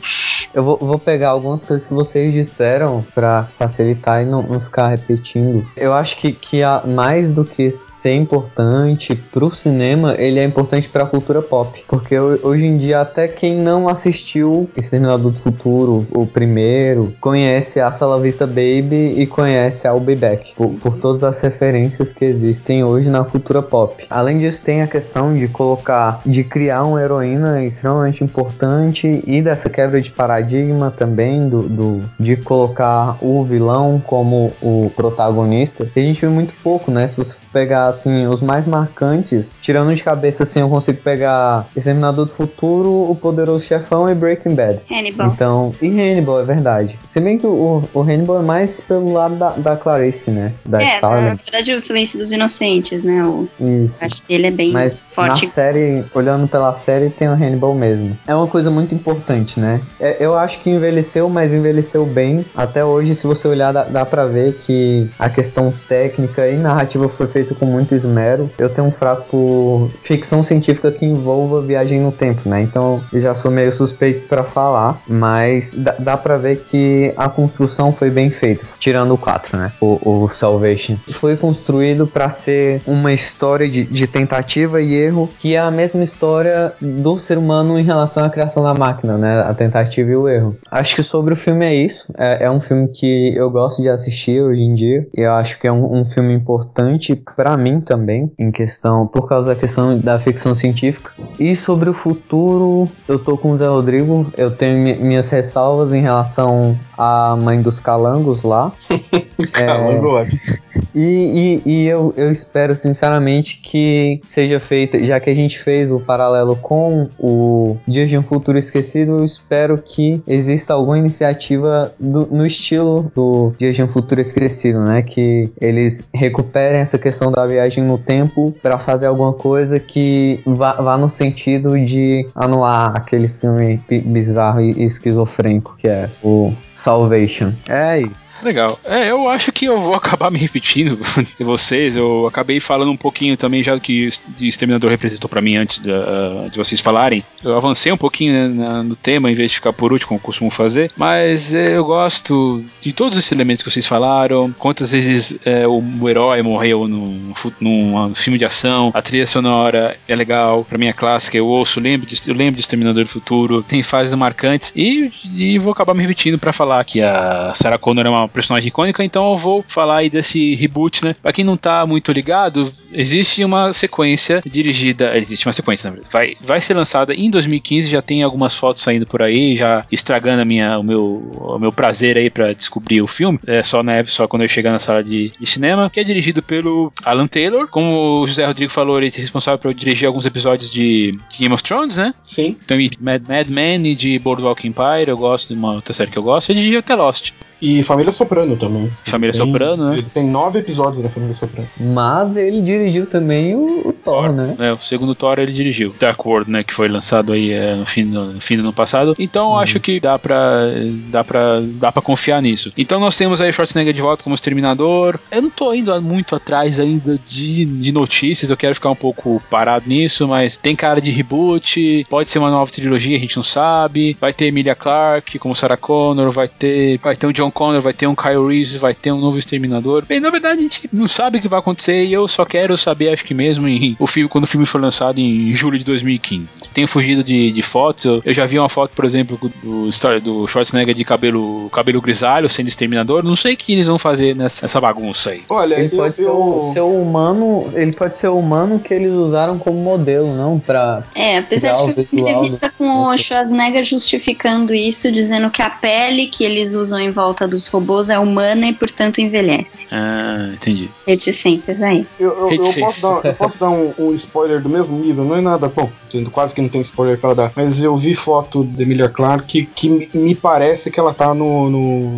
Eu vou, vou pegar algumas coisas que vocês disseram para facilitar e não, não, ficar repetindo. Eu acho que, que a, mais do que ser importante pro cinema, ele é importante pra cultura pop. Porque hoje em dia, até quem não assistiu Exterminador do Futuro, o primeiro, conhece a Sala Vista Baby e conhece a Be Back. Por, por todas as referências que existem hoje na cultura pop. Além disso, tem a questão de colocar, de criar uma heroína extremamente importante e dessa quebra de paradigma também do, do de colocar o vilão como o protagonista. Que a gente vê muito pouco, né? Se você pegar assim os mais marcantes, tirando de cabeça assim, eu consigo pegar Exterminador do Futuro, O Poderoso Chefão e Breaking Bad. Hannibal. Então, e Hannibal, é verdade. Se bem que o, o Hannibal é mais pelo lado da, da Clarice, né? Da é, na Starling. verdade, o Silêncio dos Inocentes, né? O, Isso. acho que ele é bem Mas forte. na série, olhando pela série, tem o Hannibal mesmo. É uma coisa muito importante, né? É- eu acho que envelheceu, mas envelheceu bem. Até hoje, se você olhar, dá, dá pra ver que a questão técnica e narrativa foi feita com muito esmero. Eu tenho um fraco por ficção científica que envolva viagem no tempo, né? Então eu já sou meio suspeito pra falar, mas dá, dá pra ver que a construção foi bem feita, tirando o 4, né? O, o Salvation. Foi construído pra ser uma história de, de tentativa e erro, que é a mesma história do ser humano em relação à criação da máquina, né? A tentativa e o erro. Acho que sobre o filme é isso. É, é um filme que eu gosto de assistir hoje em dia. Eu acho que é um, um filme importante pra mim também, em questão, por causa da questão da ficção científica. E sobre o futuro, eu tô com o Zé Rodrigo. Eu tenho mi- minhas ressalvas em relação à mãe dos calangos lá. Calango, ótimo. E, e, e eu, eu espero sinceramente que seja feita, já que a gente fez o paralelo com o Dias de um Futuro Esquecido, eu espero que exista alguma iniciativa do- no estilo do Dias de um Futuro Esquecido, né? Que eles recuperem essa questão da viagem no tempo para fazer alguma coisa que vá, vá no sentido de anular aquele filme bi- bizarro e esquizofrênico que é o Salvation. É isso. Legal. É, eu acho que eu vou acabar me repetindo de vocês. Eu acabei falando um pouquinho também já do que o Exterminador representou pra mim antes da- de vocês falarem. Eu avancei um pouquinho né, no tema em vez de ficar por último, como costumo fazer. Mas eu gosto de todos esses elementos que vocês falaram. Quantas vezes é, o, o herói morreu num, fu- num filme de ação. A trilha sonora é legal. Pra mim é clássica. Eu ouço, lembro de, eu lembro de Exterminador do Futuro. Tem fases marcantes. E, e vou acabar me repetindo pra falar que a Sarah Connor é uma personagem icônica, então eu vou falar aí desse reboot, né? Pra quem não tá muito ligado, existe uma sequência dirigida. Existe uma sequência. Vai, vai ser lançada em 2015, já tem algumas fotos saindo por aí, já estragando a minha, o, meu, o meu prazer aí pra descobrir o filme. É só na só quando eu chegar na sala de, de cinema, que é dirigido pelo Alan Taylor. Como o José Rodrigo falou, ele é responsável por dirigir alguns episódios de, de Game of Thrones, né? Sim. Então, e Mad, Mad Men e de Boardwalk Empire, eu gosto de uma outra série que eu gosto, ele dirigiu até Lost. E Família Soprano também. Família Tem- Soprano, né? Ele tem nove episódios da Família Soprano. Mas ele dirigiu também o, o Thor, né? É, o segundo Thor ele dirigiu. Dark World, né? Que foi lançado aí é, no, fim do, no fim do ano passado. Então acho que dá pra, dá, pra, dá pra confiar nisso. Então nós temos aí Schwarzenegger de volta como Exterminador. Eu não tô indo muito atrás ainda de, de notícias, eu quero ficar um pouco parado nisso, mas tem cara de reboot, pode ser uma nova trilogia, a gente não sabe. Vai ter Emilia Clarke como Sarah Connor, vai ter, vai ter um John Connor, vai ter um Kyle Reese, vai ter um novo Exterminador. Bem, na verdade a gente não sabe o que vai acontecer e eu só quero saber, acho que mesmo, em, o filme, quando o filme foi lançado em julho de 2015. Tenho fugido de, de fotos, eu, eu já vi uma foto, por exemplo, do, história do Schwarzenegger de cabelo, cabelo grisalho sendo Exterminador. Não sei o que eles vão fazer nessa, nessa bagunça aí. Olha, Ele eu, pode ser, eu- o, ser o humano, ele pode ser o humano que eles usaram como modelo, não pra É, apesar de que eu entrevista com o Schwarzenegger justificando isso, dizendo que a pele que eles usam em volta dos robôs é humana e, portanto, envelhece. Ah, entendi. Reticências aí. Eu, eu- eu Reticência. posso dar, eu posso dar um, um spoiler do mesmo nível, não é nada. Bom, quase que não tem spoiler pra dar. Mas eu vi foto da Emilia Clarke que me- me parece que ela tá no. no...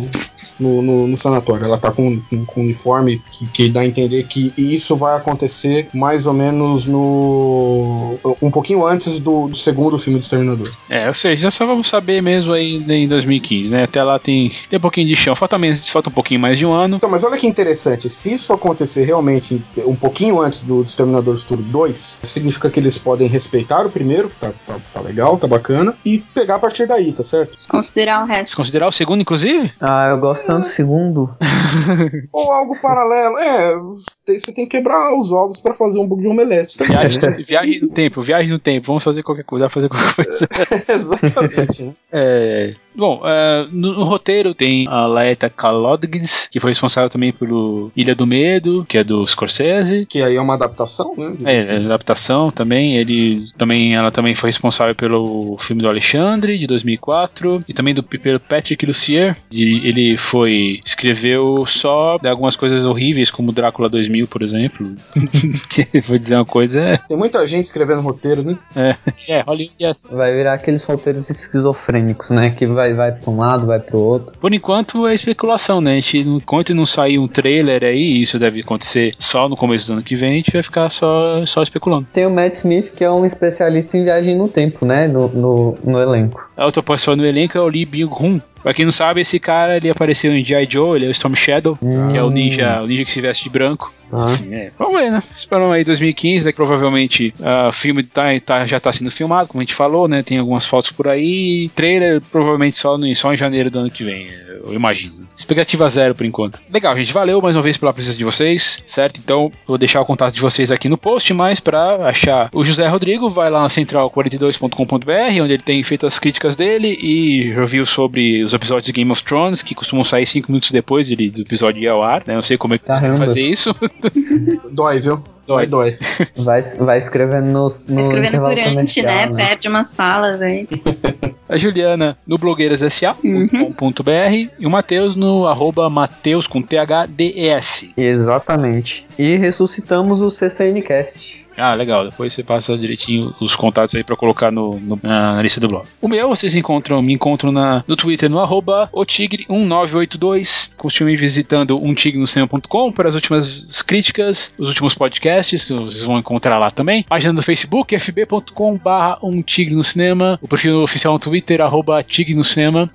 No, no- no sanatório, ela tá com, com, com uniforme que, que dá a entender que isso vai acontecer mais ou menos no. um pouquinho antes do, do segundo filme do Exterminador. É, ou seja, já só vamos saber mesmo aí em 2015, né? Até lá tem, tem um pouquinho de chão. Falta, menos, falta um pouquinho mais de um ano. Então, mas olha que interessante, se isso acontecer realmente um pouquinho antes do Exterminador do Futuro 2, significa que eles podem respeitar o primeiro, que tá, tá, tá legal, tá bacana, e pegar a partir daí, tá certo? Desconsiderar o Se resto. considerar o segundo, inclusive? Ah, eu gosto tanto do segundo. Ou algo paralelo. É, você tem que quebrar os ovos pra fazer um pouco de omelete também. Viagem, viagem no tempo, viagem no tempo. Vamos fazer qualquer coisa, fazer qualquer coisa. Exatamente, né? É, Bom, uh, no, no, roteiro tem a Laeta Kalodgis, que foi responsável também pelo Ilha do Medo, que é do Scorsese. Que aí é uma adaptação, né? É, é, adaptação também. Ele também, ela também foi responsável pelo filme do Alexandre, de 2004, e também do pelo Patrick Lucier. E ele foi, escreveu só algumas coisas horríveis, como Drácula 2000, por exemplo. que vou dizer uma coisa. É... Tem muita gente escrevendo roteiro, né? É, é Hollywood é assim. Vai virar aqueles roteiros esquizofrênicos, né? Que vai, vai pra um lado, vai pro outro. Por enquanto é especulação, né? A gente, enquanto não sair um trailer aí, isso deve acontecer só no começo do ano que vem, a gente vai ficar só, só especulando. Tem o Matt Smith, que é um especialista em viagem no tempo, né? No, no, no elenco. A outra pessoa no elenco é o Lee Byung-hun, Pra quem não sabe, esse cara ele apareceu em G.I. Joe, ele é o Storm Shadow, que é o ninja, o ninja que se veste de branco. Ah. Enfim, é. Vamos ver, né? Esperamos aí 2015, que provavelmente uh, o filme tá, tá, já tá sendo filmado, como a gente falou, né? Tem algumas fotos por aí. Trailer provavelmente só, no, só em janeiro do ano que vem, eu imagino. Expectativa zero por enquanto. Legal, gente. Valeu mais uma vez pela presença de vocês, certo? Então, vou deixar o contato de vocês aqui no post, mas para achar o José Rodrigo, vai lá na central42.com.br, onde ele tem feito as críticas dele e review sobre os episódios de Game of Thrones, que costumam sair cinco minutos depois do episódio ir ao ar, né? Não sei como é que você vai fazer isso. Dói, viu? Dói, dói. Vai, vai escrevendo no, no escrevendo durante, né? né? Perde umas falas aí. A Juliana no blogueirassa.com.br uhum. e o Matheus no arroba Mateus com THDS. Exatamente. E ressuscitamos o CCNcast. Ah, legal. Depois você passa direitinho os contatos aí pra colocar no, no na lista do blog. O meu, vocês encontram, me encontram na, no Twitter no arroba otigre1982. Continue visitando umtigre.com para as últimas críticas, os últimos podcasts, vocês vão encontrar lá também. Página do Facebook, fb.com barra no cinema. O perfil oficial no Twitter, arroba.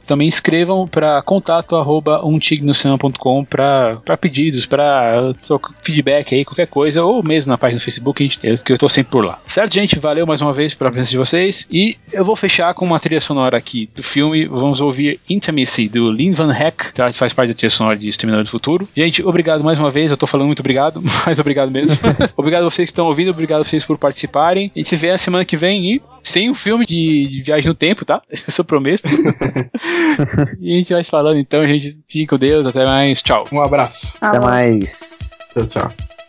Também escrevam para contato arroba umtigreноcinema.com para pedidos, para feedback aí, qualquer coisa, ou mesmo na página do Facebook, a gente que eu tô sempre por lá. Certo, gente? Valeu mais uma vez pela presença de vocês. E eu vou fechar com uma trilha sonora aqui do filme. Vamos ouvir Intimacy, do Lin Van Heck, que faz parte da trilha sonora de Exterminador do Futuro. Gente, obrigado mais uma vez. Eu tô falando muito obrigado, mas obrigado mesmo. obrigado a vocês que estão ouvindo, obrigado a vocês por participarem. A gente se vê a semana que vem e sem o filme de viagem no tempo, tá? Eu sou prometo. e a gente vai se falando então, gente. Fique com Deus, até mais. Tchau. Um abraço. Até mais. Tchau, tchau.